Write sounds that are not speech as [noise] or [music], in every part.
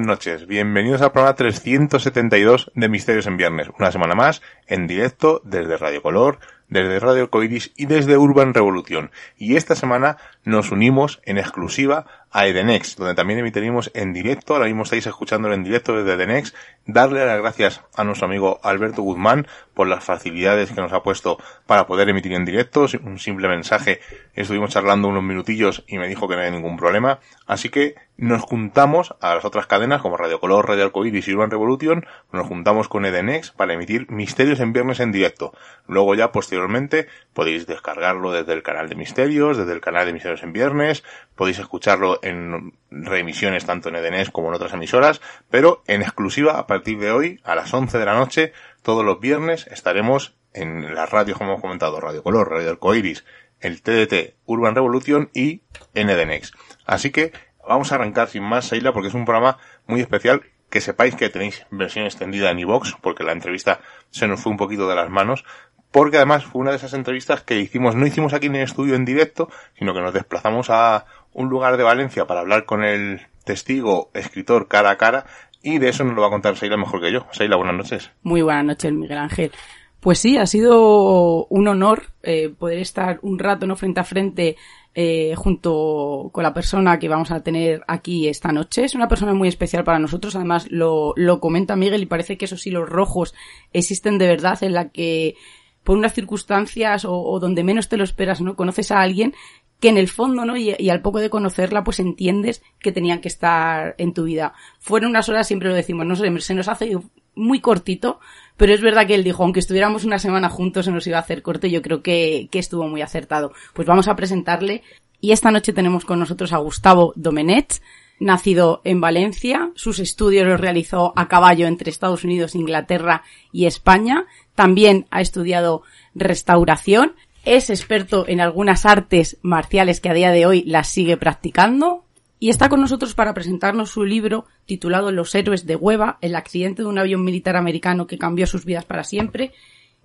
buenas noches. Bienvenidos al programa 372 de Misterios en Viernes. Una semana más, en directo, desde Radio Color, desde Radio Coiris y desde Urban Revolución. Y esta semana nos unimos en exclusiva a Edenex, donde también emitiremos en directo, ahora mismo estáis escuchándolo en directo desde Edenex, darle las gracias a nuestro amigo Alberto Guzmán por las facilidades que nos ha puesto para poder emitir en directo, un simple mensaje, estuvimos charlando unos minutillos y me dijo que no hay ningún problema, así que nos juntamos a las otras cadenas como Radio Color, Radio Arcoiris y Urban Revolution, nos juntamos con Edenex para emitir Misterios en Viernes en directo. Luego ya posteriormente podéis descargarlo desde el canal de Misterios, desde el canal de Misterios en Viernes, podéis escucharlo en reemisiones tanto en Edenex como en otras emisoras, pero en exclusiva a partir de hoy a las 11 de la noche, todos los viernes estaremos en las radios como hemos comentado, Radio Color, Radio Arcoiris, el TDT Urban Revolution y en Edenex. Así que vamos a arrancar sin más, Seila, porque es un programa muy especial. Que sepáis que tenéis versión extendida en iVox, porque la entrevista se nos fue un poquito de las manos, porque además fue una de esas entrevistas que hicimos, no hicimos aquí en el estudio en directo, sino que nos desplazamos a un lugar de Valencia para hablar con el testigo, escritor cara a cara, y de eso nos lo va a contar Seila mejor que yo. Seila, buenas noches. Muy buenas noches, Miguel Ángel. Pues sí, ha sido un honor eh, poder estar un rato no frente a frente eh, junto con la persona que vamos a tener aquí esta noche. Es una persona muy especial para nosotros, además lo, lo comenta Miguel y parece que esos hilos rojos existen de verdad en la que por unas circunstancias o, donde menos te lo esperas, ¿no? Conoces a alguien que en el fondo, ¿no? Y, y, al poco de conocerla, pues entiendes que tenían que estar en tu vida. Fueron unas horas, siempre lo decimos, no se nos hace muy cortito, pero es verdad que él dijo, aunque estuviéramos una semana juntos se nos iba a hacer corto yo creo que, que estuvo muy acertado. Pues vamos a presentarle y esta noche tenemos con nosotros a Gustavo Domenet, nacido en Valencia, sus estudios los realizó a caballo entre Estados Unidos, Inglaterra y España, también ha estudiado restauración, es experto en algunas artes marciales que a día de hoy las sigue practicando, y está con nosotros para presentarnos su libro titulado Los héroes de Hueva, el accidente de un avión militar americano que cambió sus vidas para siempre.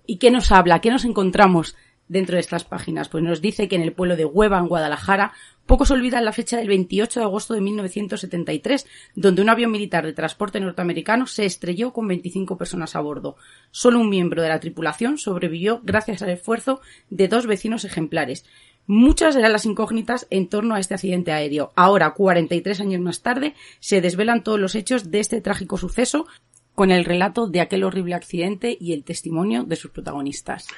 ¿Y qué nos habla? ¿Qué nos encontramos dentro de estas páginas? Pues nos dice que en el pueblo de Hueva, en Guadalajara, pocos olvidan la fecha del 28 de agosto de 1973, donde un avión militar de transporte norteamericano se estrelló con 25 personas a bordo. Solo un miembro de la tripulación sobrevivió gracias al esfuerzo de dos vecinos ejemplares. Muchas eran las incógnitas en torno a este accidente aéreo. Ahora, 43 años más tarde, se desvelan todos los hechos de este trágico suceso con el relato de aquel horrible accidente y el testimonio de sus protagonistas.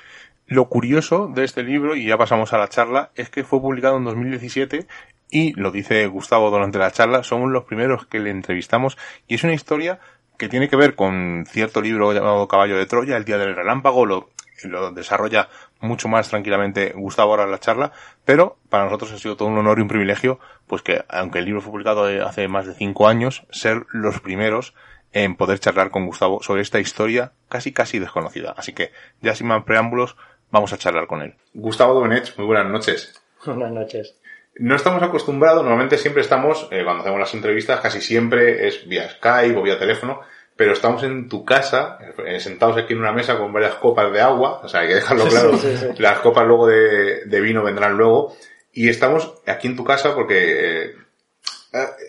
Lo curioso de este libro, y ya pasamos a la charla, es que fue publicado en 2017 y, lo dice Gustavo durante la charla, somos los primeros que le entrevistamos y es una historia que tiene que ver con cierto libro llamado Caballo de Troya, El Día del Relámpago, lo, lo desarrolla mucho más tranquilamente Gustavo ahora la charla, pero para nosotros ha sido todo un honor y un privilegio, pues que aunque el libro fue publicado hace más de cinco años, ser los primeros en poder charlar con Gustavo sobre esta historia casi casi desconocida. Así que ya sin más preámbulos, vamos a charlar con él. Gustavo Domenech, muy buenas noches. [laughs] Buenas noches. No estamos acostumbrados, normalmente siempre estamos, eh, cuando hacemos las entrevistas, casi siempre es vía Skype o vía teléfono, pero estamos en tu casa, eh, sentados aquí en una mesa con varias copas de agua, o sea, hay que dejarlo claro, las copas luego de, vino vendrán luego, y estamos aquí en tu casa porque eh,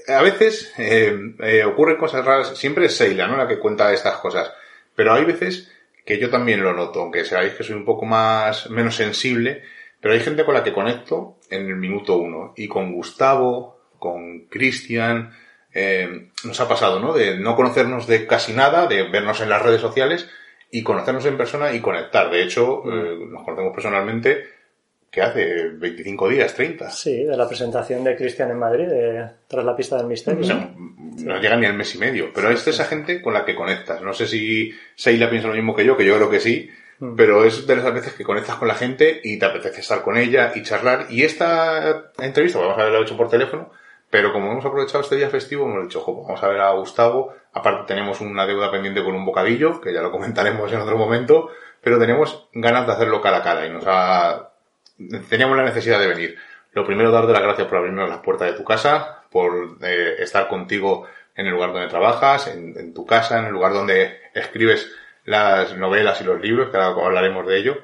a, veces eh, ocurren cosas raras, siempre es Seila, ¿no? La que cuenta estas cosas, pero hay veces que yo también lo noto, aunque sabéis que soy un poco más, menos sensible, pero hay gente con la que conecto en el minuto uno, y con Gustavo, con Cristian, eh, nos ha pasado, ¿no? De no conocernos de casi nada, de vernos en las redes sociales y conocernos en persona y conectar. De hecho, eh, nos conocemos personalmente que hace 25 días, 30. Sí, de la presentación de Cristian en Madrid, tras la pista del misterio. ¿no? llega ni al mes y medio, pero es esa gente con la que conectas. No sé si Seila piensa lo mismo que yo, que yo creo que sí, mm. pero es de las veces que conectas con la gente y te apetece estar con ella y charlar. Y esta entrevista, vamos a haberla hecho por teléfono, pero como hemos aprovechado este día festivo, hemos dicho, pues vamos a ver a Gustavo. Aparte tenemos una deuda pendiente con un bocadillo, que ya lo comentaremos en otro momento, pero tenemos ganas de hacerlo cara a cara y nos ha... teníamos la necesidad de venir. Lo primero, darte las gracias por abrirnos las puertas de tu casa, por eh, estar contigo en el lugar donde trabajas, en, tu casa, en el lugar donde escribes las novelas y los libros, que ahora hablaremos de ello.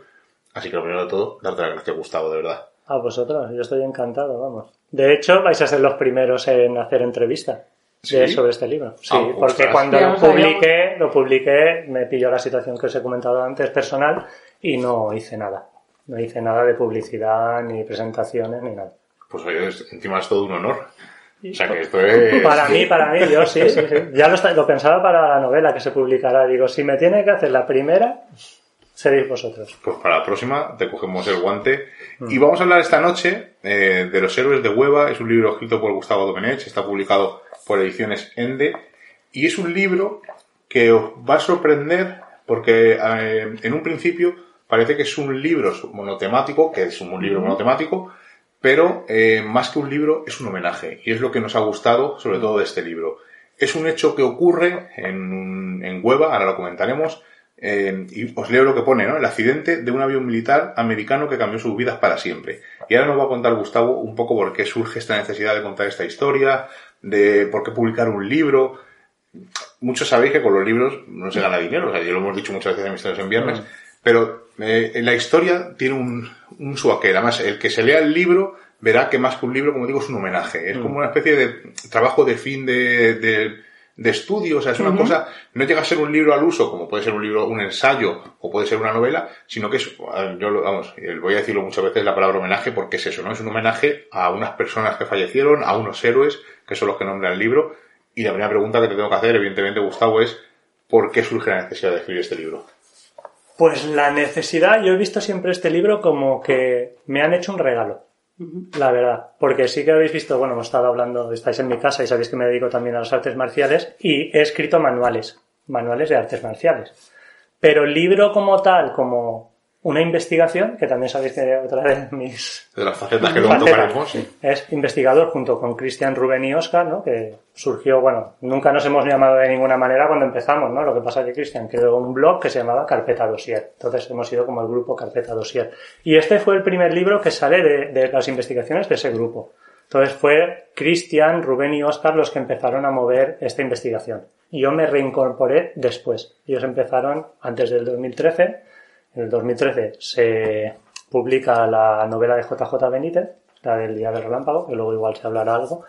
Así que lo primero de todo, darte las gracias, Gustavo, de verdad. A vosotros, yo estoy encantado, vamos. De hecho, vais a ser los primeros en hacer entrevista. de- ¿Sí? sobre este libro. Sí, Ah, porque ostras. cuando lo publiqué, lo publiqué, me pilló la situación que os he comentado antes personal y no hice nada. No hice nada de publicidad, ni presentaciones, ni nada. Pues oye, encima es todo un honor. O sea que esto es... Para mí, para mí, yo sí, sí, sí. [laughs] Ya lo, está- lo pensaba para la novela que se publicará. Digo, si me tiene que hacer la primera, seréis vosotros. Pues para la próxima te cogemos el guante. Mm. Y vamos a hablar esta noche eh, de Los Héroes de Hueva. Es un libro escrito por Gustavo Domenech, está publicado por Ediciones Ende. Y es un libro que os va a sorprender porque eh, en un principio parece que es un libro monotemático, que es un libro monotemático, pero eh, más que un libro es un homenaje. Y es lo que nos ha gustado sobre todo de este libro. Es un hecho que ocurre en, en Hueva, ahora lo comentaremos, eh, y os leo lo que pone, ¿no? El accidente de un avión militar americano que cambió sus vidas para siempre. Y ahora nos va a contar Gustavo un poco por qué surge esta necesidad de contar esta historia, de por qué publicar un libro. Muchos sabéis que con los libros no se gana dinero, o sea, ya lo hemos dicho muchas veces en Misterios en Viernes, pero eh, la historia tiene un, un suaquer. Además, el que se lea el libro verá que más que un libro, como digo, es un homenaje. Es como una especie de trabajo de fin de, de, de estudio, o sea, es una cosa, no llega a ser un libro al uso, como puede ser un libro, un ensayo, o puede ser una novela, sino que es, yo vamos, eh, voy a decirlo muchas veces la palabra homenaje porque es eso, ¿no? Es un homenaje a unas personas que fallecieron, a unos héroes, que son los que nombra el libro, y la primera pregunta que te tengo que hacer, evidentemente, Gustavo, es ¿por qué surge la necesidad de escribir este libro? Pues la necesidad, yo he visto siempre este libro como que me han hecho un regalo. La verdad, porque sí que habéis visto, bueno, hemos estado hablando, estáis en mi casa y sabéis que me dedico también a las artes marciales y he escrito manuales, manuales de artes marciales. Pero el libro como tal, como una investigación, que también sabéis que otra de mis De las facetas que luego tocaremos, sí. es investigador junto con Cristian, Rubén y Oscar, ¿no? Que surgió, bueno, nunca nos hemos llamado de ninguna manera cuando empezamos, ¿no? Lo que pasa es que Cristian creó un blog que se llamaba Carpeta Dossier. Entonces hemos sido como el grupo Carpeta Dossier. Y este fue el primer libro que sale de, de las investigaciones de ese grupo. Entonces fue Cristian, Rubén y Oscar los que empezaron a mover esta investigación. Yo me reincorporé después. Ellos empezaron antes del 2013. En el 2013 se publica la novela de JJ Benítez, la del Día del Relámpago, que luego igual se hablará algo.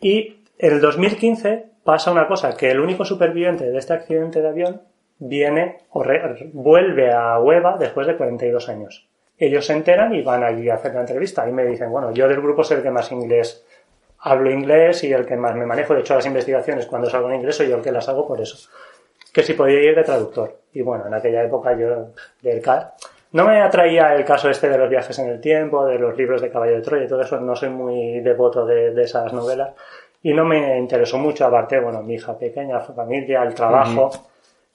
Y en el 2015 pasa una cosa, que el único superviviente de este accidente de avión viene o vuelve a Hueva después de 42 años. Ellos se enteran y van allí a hacer la entrevista y me dicen, bueno, yo del grupo soy el que más inglés hablo inglés y el que más me manejo. De hecho, las investigaciones cuando salgo en inglés soy yo el que las hago por eso. Que si podía ir de traductor. Y bueno, en aquella época yo del no me atraía el caso este de los viajes en el tiempo, de los libros de Caballo de Troya y todo eso. No soy muy devoto de, de esas novelas. Y no me interesó mucho, aparte, bueno, mi hija pequeña, familia, el trabajo.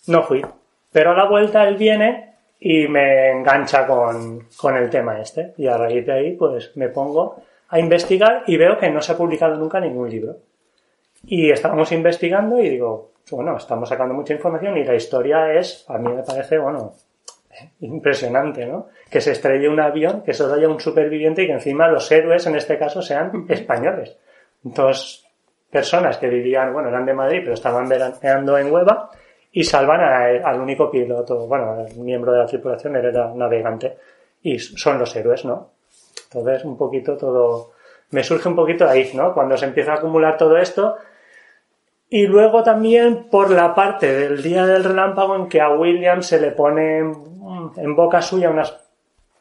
No fui. Pero a la vuelta él viene y me engancha con, con el tema este. Y a raíz de ahí, pues me pongo a investigar y veo que no se ha publicado nunca ningún libro. Y estábamos investigando y digo, bueno, estamos sacando mucha información y la historia es, a mí me parece, bueno, impresionante, ¿no? Que se estrelle un avión, que solo haya un superviviente y que encima los héroes en este caso sean españoles. Dos personas que vivían, bueno, eran de Madrid, pero estaban veraneando en Hueva y salvan a- al único piloto, bueno, el miembro de la tripulación era navegante y son los héroes, ¿no? Entonces, un poquito todo, me surge un poquito ahí, ¿no? Cuando se empieza a acumular todo esto, y luego también por la parte del día del relámpago en que a William se le pone en, boca suya unas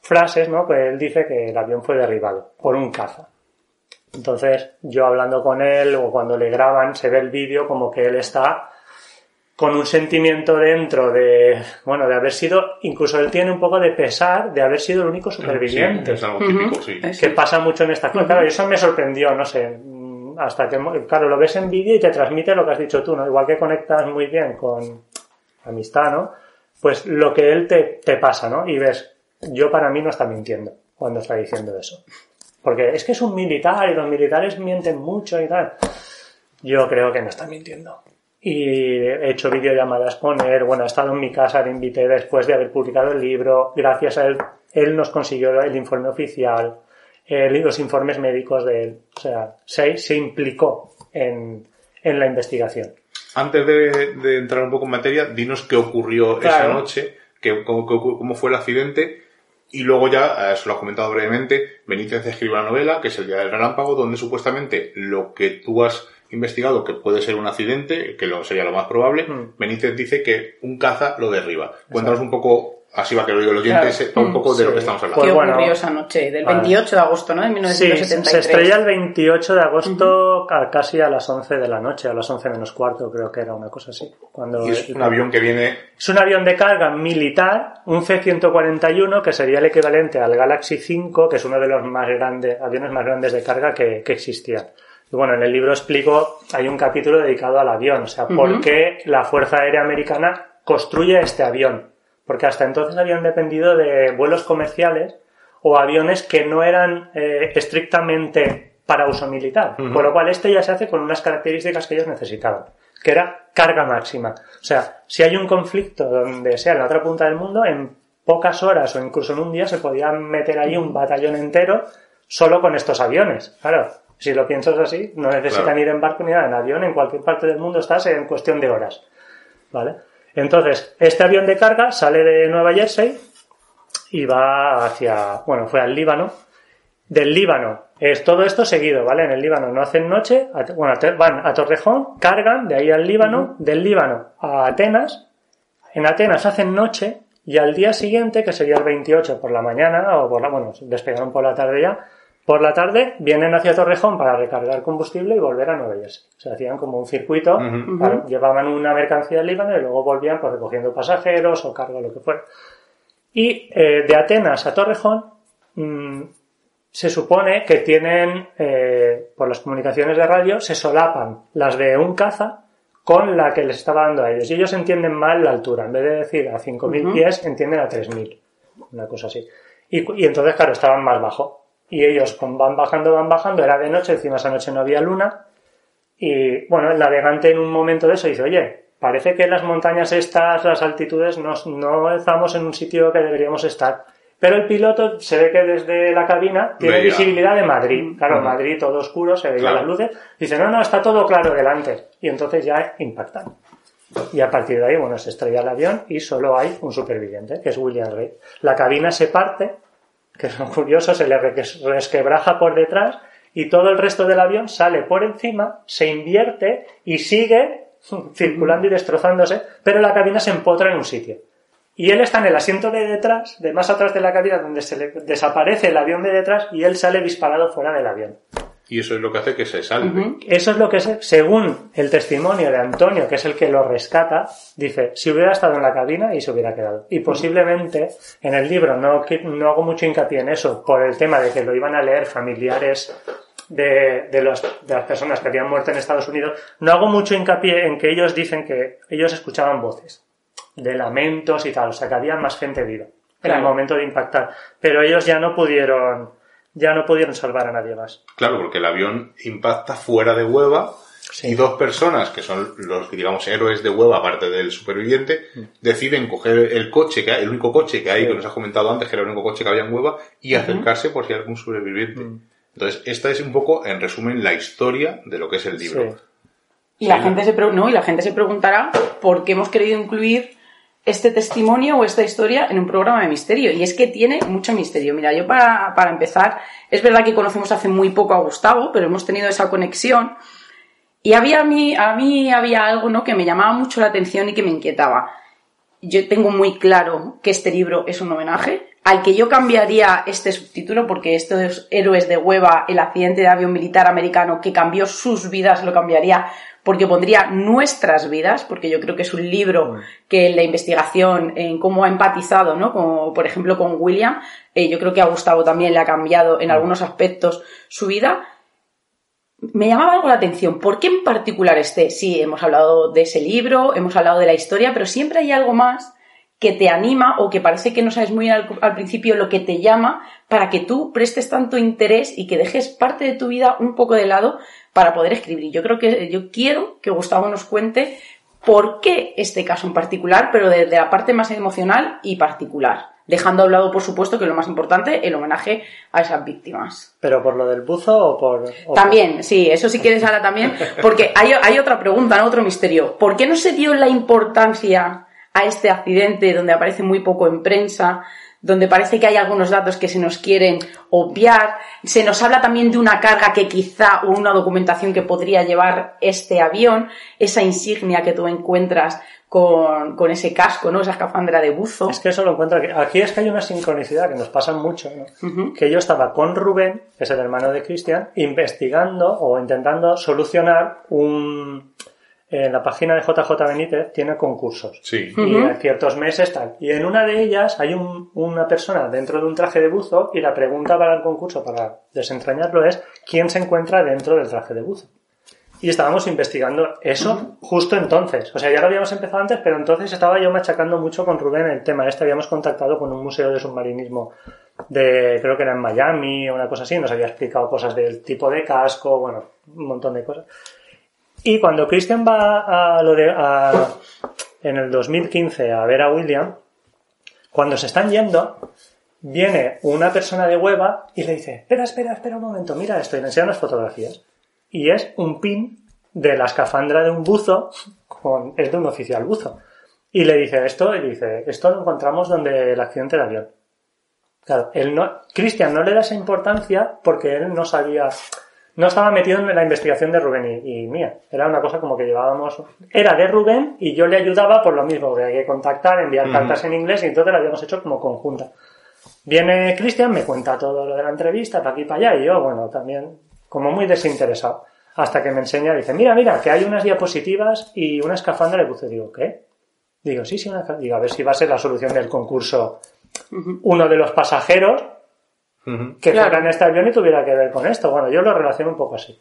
frases, ¿no? Pues él dice que el avión fue derribado por un caza. Entonces, yo hablando con él o cuando le graban, se ve el vídeo como que él está con un sentimiento dentro de, bueno, de haber sido, incluso él tiene un poco de pesar de haber sido el único superviviente Sí, es algo típico, sí. Que pasa mucho en esta cosa. Claro, y eso me sorprendió, no sé, hasta que, claro, lo ves en vídeo y te transmite lo que has dicho tú, ¿no? Igual que conectas muy bien con amistad, ¿no? Pues lo que él te, te pasa, ¿no? Y ves, yo para mí no está mintiendo cuando está diciendo eso. Porque es que es un militar y los militares mienten mucho y tal. Yo creo que no está mintiendo. Y he hecho videollamadas con él. Bueno, ha estado en mi casa, le invité después de haber publicado el libro. Gracias a él, él nos consiguió el informe oficial, y los informes médicos de él. O sea, se, se implicó en, en la investigación. Antes de, de entrar un poco en materia, dinos qué ocurrió esa noche, qué- cómo, fue el accidente, y luego ya, eh, eso lo has comentado brevemente, Benítez escribe una novela, que es El Día del Relámpago, donde supuestamente lo que tú has investigado que puede ser un accidente, que lo, sería lo más probable. Mm. Benítez dice que un caza lo derriba. Cuéntanos un poco, así va que lo diga el oyente, Claro. sepa un poco de lo Sí. que estamos hablando. Pues ¿Qué bueno, ocurrió esa noche? Del vale. 28 de agosto, ¿no? De Sí, 1973. se estrella el 28 de agosto a casi a las 11 de la noche, a las 11 menos cuarto creo que era una cosa así. Cuando Y es un avión que viene Es un avión de carga militar, un C-141, que sería el equivalente al Galaxy 5, que es uno de los más grandes, aviones más grandes de carga que, que existía. Y bueno, en el libro explico, hay un capítulo dedicado al avión, o sea, por qué la Fuerza Aérea Americana construye este avión. Porque hasta entonces habían dependido de vuelos comerciales o aviones que no eran eh, estrictamente para uso militar. Ujú. Con lo cual este ya se hace con unas características que ellos necesitaban, que era carga máxima. O sea, si hay un conflicto donde sea en la otra punta del mundo, en pocas horas o incluso en un día se podía meter ahí un batallón entero solo con estos aviones. Claro, si lo piensas así, no necesitan Claro. ir en barco ni nada, en avión, en cualquier parte del mundo estás en cuestión de horas. ¿Vale? Entonces, este avión de carga sale de Nueva Jersey y va hacia, bueno, fue al Líbano. Del Líbano, es todo esto seguido, ¿vale? En el Líbano no hacen noche, a- bueno, van a Torrejón, cargan de ahí al Líbano, del Líbano a Atenas, en Atenas hacen noche y al día siguiente, que sería el 28 por la mañana, o por la, bueno, despegaron por la tarde ya, por la tarde vienen hacia Torrejón para recargar combustible y volver a Nueva Jersey. O sea, hacían como un circuito, para- llevaban una mercancía al Líbano y luego volvían pues, recogiendo pasajeros o carga, lo que fuera. Y eh, de Atenas a Torrejón mm, se supone que tienen, eh, por las comunicaciones de radio, se solapan las de un caza con la que les estaba dando a ellos. Y ellos entienden mal la altura. En vez de decir a 5.000 Ujú. pies, entienden a 3.000. Una cosa así. Y, y entonces, claro, estaban más bajo. Y ellos con- van bajando, van bajando. Era de noche, encima esa noche no había luna. Y bueno, el navegante en un momento de eso dice, oye, parece que las montañas estas, las altitudes, no, no estamos en un sitio que deberíamos estar. Pero el piloto se ve que desde la cabina tiene Veía. visibilidad de Madrid. Claro. Madrid todo oscuro, se veía Claro. las luces. Dice, no, no, está todo claro delante. Y entonces ya impactan. Y a partir de ahí, bueno, se estrella el avión y solo hay un superviviente, que es William Reed. La cabina se parte, que es lo curioso, se le resquebraja por detrás y todo el resto del avión sale por encima, se invierte y sigue [laughs] circulando y destrozándose, pero la cabina se empotra en un sitio. Y él está en el asiento de detrás, de más atrás de la cabina, donde se le desaparece el avión de detrás y él sale disparado fuera del avión. Y eso es lo que hace que se salve. Eso es lo que es, según el testimonio de Antonio, que es el que lo rescata, dice, si hubiera estado en la cabina y se hubiera quedado. Y posiblemente en el libro no, no hago mucho hincapié en eso, por el tema de que lo iban a leer familiares de, de, los- de las personas que habían muerto en Estados Unidos, no hago mucho hincapié en que ellos dicen que ellos escuchaban voces de lamentos y tal, o sea que había más gente viva en el momento de impactar, pero ellos ya no pudieron, ya no pudieron salvar a nadie más. Claro, porque el avión impacta fuera de Hueva Sí. y dos personas, que son los, digamos, héroes de Hueva, aparte del superviviente, deciden coger el coche, que hay- el único coche que hay, Sí. que nos has comentado antes, que era el único coche que había en Hueva, y acercarse por si hay algún superviviente. Mm. Entonces, esta es un poco, en resumen, la historia de lo que es el libro. Sí. Y la gente se no, y la gente se preguntará por qué hemos querido incluir este testimonio o esta historia en un programa de misterio. Y es que tiene mucho misterio. Mira, yo para, para empezar, es verdad que conocemos hace muy poco a Gustavo, pero hemos tenido esa conexión. Y había a mí, a mí había algo ¿no? que me llamaba mucho la atención y que me inquietaba. Yo tengo muy claro que este libro es un homenaje, al que yo cambiaría este subtítulo, porque estos héroes de hueva, el accidente de avión militar americano que cambió sus vidas, lo cambiaría porque pondría nuestras vidas, porque yo creo que es un libro que en la investigación, en cómo ha empatizado, ¿no? Como por ejemplo con William, eh, yo creo que a Gustavo también le ha cambiado en algunos aspectos su vida. Me llamaba algo la atención. ¿Por qué en particular este? Sí, hemos hablado de ese libro, hemos hablado de la historia, pero siempre hay algo más que te anima o que parece que no sabes muy bien al, al principio lo que te llama para que tú prestes tanto interés y que dejes parte de tu vida un poco de lado para poder escribir. Yo creo que yo quiero que Gustavo nos cuente por qué este caso en particular, pero desde la parte más emocional y particular. Dejando a un lado, por supuesto, que lo más importante, el homenaje a esas víctimas. ¿Pero por lo del buzo o por...? o También, sí, eso si quieres ahora también, porque hay, hay otra pregunta, ¿no? otro misterio. ¿Por qué no se dio la importancia a este accidente donde aparece muy poco en prensa, donde parece que hay algunos datos que se nos quieren obviar. Se nos habla también de una carga que quizá o una documentación que podría llevar este avión, esa insignia que tú encuentras con, con ese casco, ¿no? Esa escafandra de buzo. Es que eso lo encuentro aquí. Aquí es que hay una sincronicidad que nos pasa mucho, ¿no? Que yo estaba con Rubén, que es el hermano de Cristian, investigando o intentando solucionar un... En la página de JJ Benítez tiene concursos. Sí. Y en ciertos meses tal. Y en una de ellas hay un- una persona dentro de un traje de buzo y la pregunta para el concurso, para desentrañarlo, es ¿quién se encuentra dentro del traje de buzo? Y estábamos investigando eso justo entonces. O sea, ya lo habíamos empezado antes, pero entonces estaba yo machacando mucho con Rubén el tema este. Habíamos contactado con un museo de submarinismo de, creo que era en Miami o una cosa así. Nos había explicado cosas del tipo de casco, bueno, un montón de cosas. Y cuando Christian va a lo de, a- en el 2015 a ver a William, cuando se están yendo, viene una persona de hueva y le dice, espera, espera, espera un momento, mira esto, y le enseña unas fotografías. Y es un pin de la escafandra de un buzo, con, es de un oficial buzo. Y le dice esto, y dice, esto lo encontramos donde el accidente del avión. Claro, él no, Cristian no le da esa importancia porque él no sabía, no estaba metido en la investigación de Rubén y, y mía. Era una cosa como que llevábamos, era de Rubén y yo le ayudaba por lo mismo, que hay que contactar, enviar cartas en inglés y entonces lo habíamos hecho como conjunta. Viene Cristian, me cuenta todo lo de la entrevista, para aquí y para allá, y yo, bueno, también como muy desinteresado. Hasta que me enseña, dice, mira, mira, que hay unas diapositivas y una escafandra de buzo. Digo, ¿qué? Digo, sí, sí, una Digo, a ver si va a ser la solución del concurso. Uno de los pasajeros Que Claro. fuera en este avión y tuviera que ver con esto. Bueno, yo lo relaciono un poco así.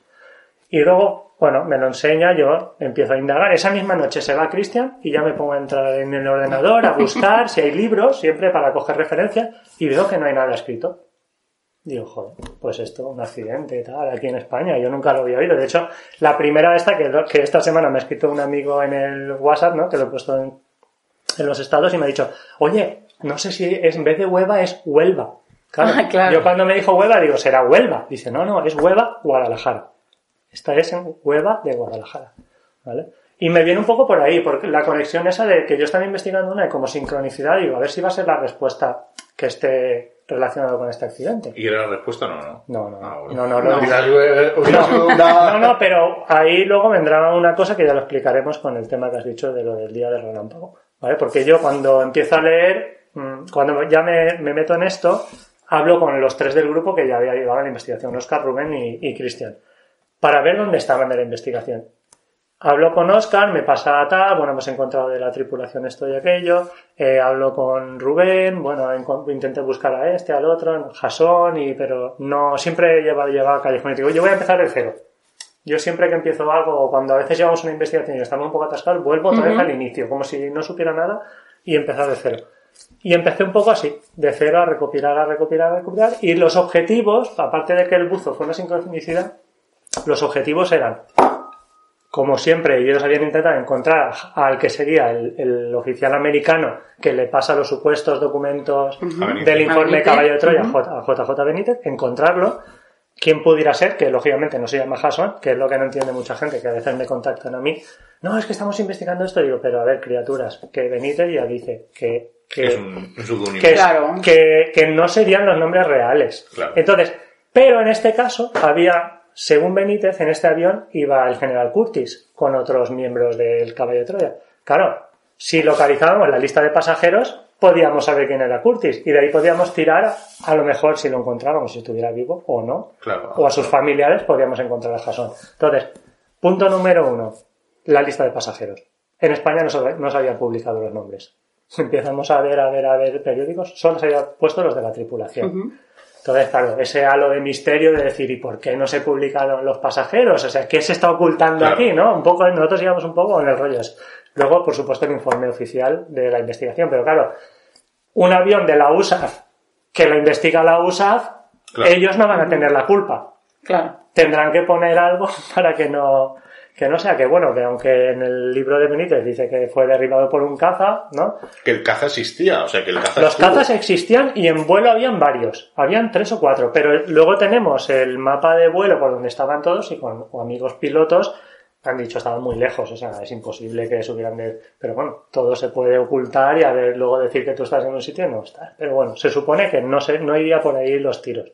Y luego, bueno, me lo enseña, yo empiezo a indagar. Esa misma noche se va Cristian y ya me pongo a entrar en el ordenador, a buscar si hay libros, siempre para coger referencias, y veo que no hay nada escrito. Digo, joder, pues esto, un accidente y tal, aquí en España, yo nunca lo había oído. De hecho, la primera esta que, que esta semana me ha escrito un amigo en el WhatsApp, ¿no? Que lo he puesto en, en los estados y me ha dicho, oye, no sé si es, en vez de Huelva es Huelva. Claro, Ah, claro. Yo cuando me dijo Huelva digo, será Huelva. Dice, no, no, es Huelva, Guadalajara. Esta es en Huelva de Guadalajara. ¿Vale? Y me viene un poco por ahí, porque la conexión esa de que yo estaba investigando una y como sincronicidad, digo, a ver si va a ser la respuesta que esté relacionado con este accidente. ¿Y era la respuesta? No, no. No, no, Ah, bueno. no, no, no, no, no, pero ahí luego vendrá una cosa que ya lo explicaremos con el tema que has dicho de lo del día del relámpago, ¿vale? Porque yo cuando empiezo a leer, mm, cuando ya me, me meto en esto, hablo con los tres del grupo que ya había llevado la investigación, Oscar, Rubén y, y Cristian, para ver dónde estaban de la investigación. Hablo con Oscar, me pasa tal, bueno, hemos encontrado de la tripulación esto y aquello, eh, hablo con Rubén, bueno, intenté buscar a este, al otro, Jason, y, pero no, siempre lleva, lleva callejón y digo, yo voy a empezar de cero. Yo siempre que empiezo algo, cuando a veces llevamos una investigación y estamos un poco atascados, vuelvo otra vez al inicio, como si no supiera nada, y empezar de cero. Y empecé un poco así, de cero a recopilar, a recopilar, a recopilar, y los objetivos, aparte de que el buzo fue una sincronicidad, los objetivos eran como siempre, ellos habían intentado encontrar al que sería el, el oficial americano que le pasa los supuestos documentos del informe Benítez. Caballo de Troya a J- a JJ Benítez, encontrarlo, quién pudiera ser, que lógicamente no se llama Jason, que es lo que no entiende mucha gente, que a veces me contactan a mí, no, es que estamos investigando esto, digo, pero a ver, criaturas, que Benítez ya dice que, que, Es un, un que, Claro. que, que no serían los nombres reales. Claro. Entonces, pero en este caso había, según Benítez, en este avión iba el general Curtis con otros miembros del caballo de Troya. Claro, si localizábamos la lista de pasajeros, podíamos saber quién era Curtis y de ahí podíamos tirar, a lo mejor si lo encontrábamos, si estuviera vivo o no, Claro. o a sus familiares podíamos encontrar a Jason. Entonces, punto número uno, la lista de pasajeros. En España no se, no se habían publicado los nombres. [laughs] Empezamos a ver, a ver, a ver periódicos, solo se habían puesto los de la tripulación. Entonces, claro, ese halo de misterio de decir, ¿y por qué no se publicaron los pasajeros? O sea, ¿qué se está ocultando Claro. aquí, no? Un poco, nosotros íbamos un poco en el rollo. Luego, por supuesto, el informe oficial de la investigación, pero claro, un avión de la USAF que lo investiga la USAF, Claro. ellos no van a tener la culpa. Claro. Tendrán que poner algo [laughs] para que no, que no sea que bueno, que aunque en el libro de Benítez dice que fue derribado por un caza, ¿no? Que el caza existía, o sea, que el caza Los estuvo. cazas existían y en vuelo habían varios, habían tres o cuatro, pero luego tenemos el mapa de vuelo por donde estaban todos y con o amigos pilotos han dicho estaban muy lejos, o sea, es imposible que subieran de... Pero bueno, todo se puede ocultar y a ver, luego decir que tú estás en un sitio y no estás. Pero bueno, se supone que no, se, no iría por ahí los tiros.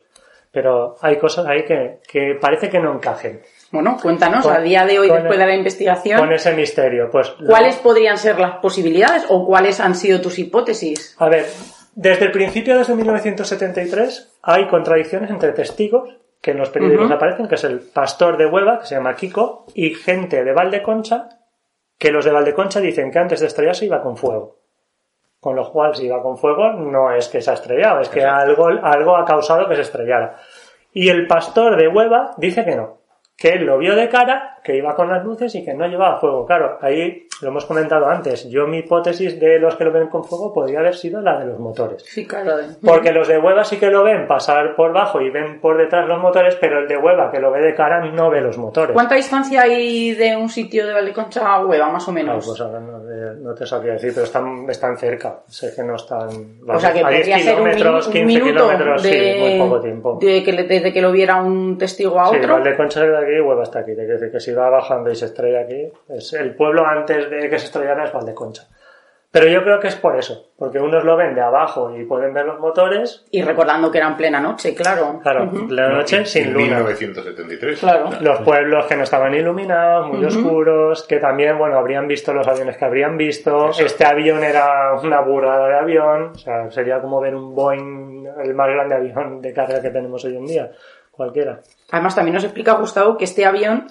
Pero hay cosas ahí que, que parece que no encajen. Bueno, cuéntanos, Con- a día de hoy, después el- de la investigación, Con ese misterio, pues... ¿cuáles podrían ser las posibilidades o cuáles han sido tus hipótesis? A ver, desde el principio, desde 1973, hay contradicciones entre testigos que en los periódicos aparecen, que es el pastor de Huelva, que se llama Kiko, y gente de Valdeconcha, que los de Valdeconcha dicen que antes de estrellarse iba con fuego. Con lo cual, si iba con fuego, no es que se ha estrellado, es que algo, algo ha causado que se estrellara. Y el pastor de Huelva dice que no, que él lo vio de cara, que iba con las luces y que no llevaba fuego. Claro, ahí lo hemos comentado antes. Yo mi hipótesis de los que lo ven con fuego podría haber sido la de los motores. Sí, claro. Porque los de Hueva sí que lo ven pasar por bajo y ven por detrás los motores, pero el de Hueva que lo ve de cara no ve los motores. ¿Cuánta distancia hay de un sitio de Valdeconcha a Hueva, más o Ay, menos? pues ahora no, eh, no te sabría decir, pero están, están cerca. Sé que no están. o sea, que a 10 podría ser un, minu- kilómetros, un 15 minuto kilómetros, de, sí, muy poco tiempo. de que le- desde que lo viera un testigo a Sí, otro. Valdeconcha es aquí y Hueva está aquí. Decir que si va bajando y se estrella aquí, es el pueblo antes de que se estrellara es Valdeconcha. Pero yo creo que es por eso, porque unos lo ven de abajo y pueden ver los motores. Y recordando que era en plena noche, claro. Claro, la noche En sin luna. 1973. Claro. Los pueblos que no estaban iluminados, muy oscuros, que también, bueno, habrían visto los aviones que habrían visto. Exacto. Este avión era una burrada de avión, o sea, sería como ver un Boeing, el más grande avión de carga que tenemos hoy en día, cualquiera. Además, también nos explica Gustavo que este avión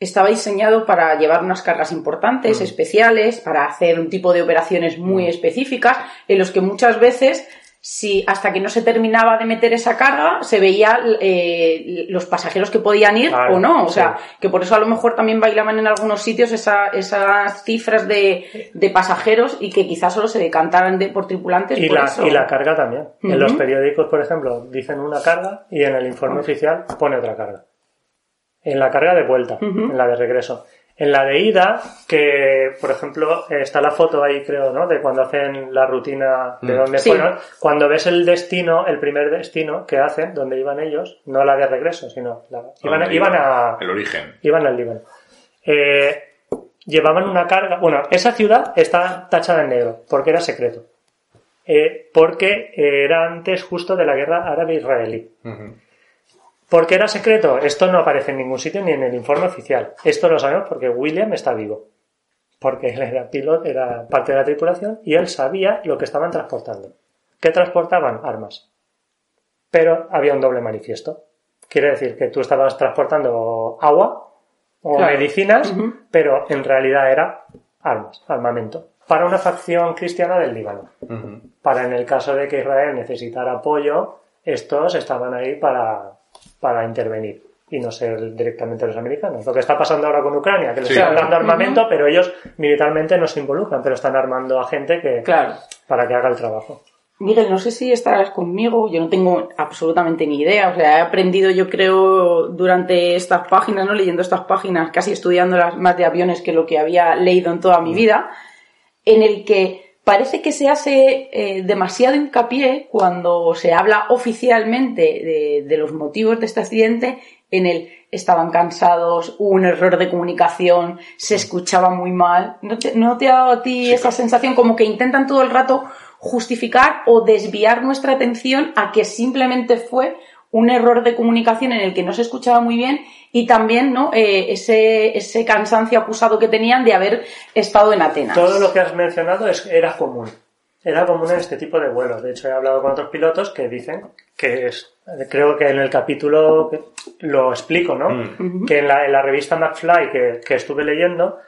estaba diseñado para llevar unas cargas importantes, Mm. especiales, para hacer un tipo de operaciones muy específicas, en los que muchas veces, si hasta que no se terminaba de meter esa carga, se veía eh, los pasajeros que podían ir Claro, o no. O sí. sea, que por eso a lo mejor también bailaban en algunos sitios esa- esas cifras de, de pasajeros y que quizás solo se decantaran de, por tripulantes Y por la, eso. y la carga también. En los periódicos, por ejemplo, dicen una carga y en el informe oficial pone otra carga. En la carga de vuelta, en la de regreso. En la de ida, que por ejemplo está la foto ahí, creo, ¿no? De cuando hacen la rutina de Mm. dónde Sí. fueron. Cuando ves el destino, el primer destino que hacen, donde iban ellos, no la de regreso, sino la, iban, Donde iban iba a, El origen. iban al Líbano. Eh, llevaban una carga. Bueno, esa ciudad está tachada en negro, porque era secreto. Eh, porque era antes justo de la guerra árabe-israelí. ¿Por qué era secreto? Esto no aparece en ningún sitio ni en el informe oficial. Esto lo sabemos porque William está vivo. Porque él era piloto, era parte de la tripulación y él sabía lo que estaban transportando. ¿Qué transportaban? Armas. Pero había un doble manifiesto. Quiere decir que tú estabas transportando agua o Claro. medicinas, pero en realidad era armas, armamento. Para una facción cristiana del Líbano para en el caso de que Israel necesitara apoyo, estos estaban ahí para, para intervenir y no ser directamente los americanos. Lo que está pasando ahora con Ucrania, que les Sí. están dando armamento, pero ellos militarmente no se involucran, pero están armando a gente que, Claro. para que haga el trabajo. Miguel, no sé si estarás conmigo, yo no tengo absolutamente ni idea, o sea, he aprendido yo creo durante estas páginas, ¿no? Leyendo estas páginas, casi estudiándolas más de aviones que lo que había leído en toda mi vida, en el que parece que se hace eh, demasiado hincapié cuando se habla oficialmente de, de los motivos de este accidente en el estaban cansados, hubo un error de comunicación, se escuchaba muy mal. ¿No te, no te ha dado a ti esa sensación como que intentan todo el rato justificar o desviar nuestra atención a que simplemente fue un error de comunicación en el que no se escuchaba muy bien y también ¿no? Eh, ese, ese cansancio acusado que tenían de haber estado en Atenas. Todo lo que has mencionado es, era común. Era común en este tipo de vuelos. De hecho, he hablado con otros pilotos que dicen que es, creo que en el capítulo lo explico, ¿no? Mm. Que en la, en la revista McFly que, que estuve leyendo,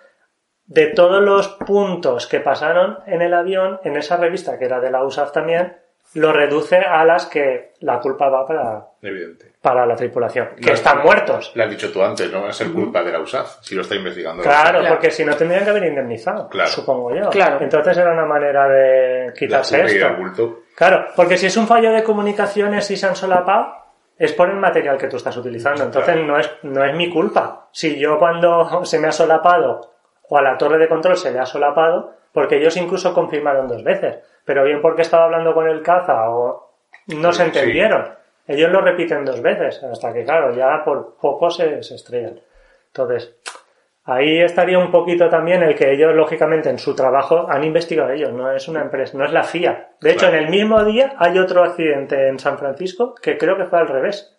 de todos los puntos que pasaron en el avión, en esa revista que era de la USAF también, lo reduce a las que la culpa va para, Evidente. para la tripulación, que No, están no. muertos. Lo has dicho tú antes, no va a ser culpa de la USAF, si lo está investigando. la Claro, Claro. porque si no tendrían que haber indemnizado, Claro. supongo yo. Claro. Entonces era una manera de quitarse esto. Claro, porque si es un fallo de comunicaciones y se han solapado, es por el material que tú estás utilizando. Entonces Claro. no, es, no es mi culpa. Si yo cuando [laughs] se me ha solapado o a la torre de control se le ha solapado, porque ellos incluso confirmaron dos veces, pero bien porque estaba hablando con el caza o no se Sí. entendieron. Ellos lo repiten dos veces, hasta que claro, ya por poco se, se estrellan. Entonces, Ahí estaría un poquito también el que ellos, lógicamente, en su trabajo han investigado ellos, no es una empresa, no es la FIA. De hecho, Claro. en el mismo día hay otro accidente en San Francisco que creo que fue al revés.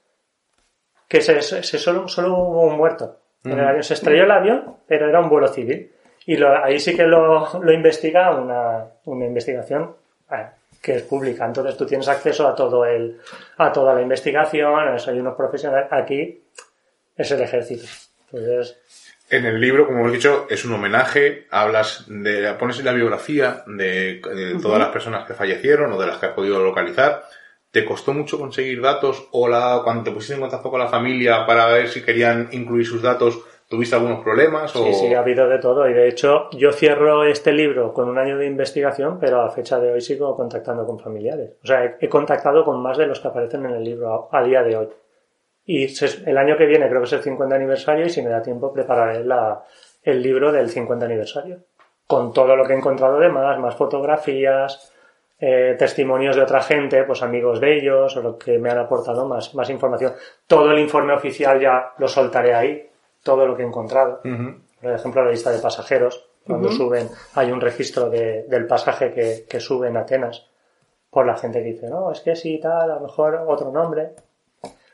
Que se, se solo, solo hubo un muerto. En el avión se estrelló el avión, pero era un vuelo civil. Y lo- ahí sí que lo, lo investiga una, una investigación eh, que es pública. Entonces tú tienes acceso a todo el, a toda la investigación, eso hay unos profesionales. Aquí es el ejército. Entonces, En el libro, como hemos dicho, es un homenaje, hablas de, pones la biografía de, de todas las personas que fallecieron o de las que has podido localizar. ¿Te costó mucho conseguir datos o la, cuando te pusiste en contacto con la familia para ver si querían incluir sus datos, tuviste algunos problemas? O... Sí, sí, ha habido de todo. Y de hecho, yo cierro este libro con un año de investigación, pero a fecha de hoy sigo contactando con familiares. O sea, he, he contactado con más de los que aparecen en el libro a, a día de hoy. Y se- el año que viene creo que es el 50 aniversario y si me da tiempo prepararé la, el libro del 50 aniversario. Con todo lo que he encontrado de más, más fotografías, eh, testimonios de otra gente, pues amigos de ellos o lo que me han aportado más, más información. Todo el informe oficial ya lo soltaré ahí, todo lo que he encontrado Ujú. por ejemplo, la lista de pasajeros. Cuando suben, hay un registro de- del pasaje que, que sube en Atenas por la gente que dice, no, es que sí, tal, a lo mejor otro nombre.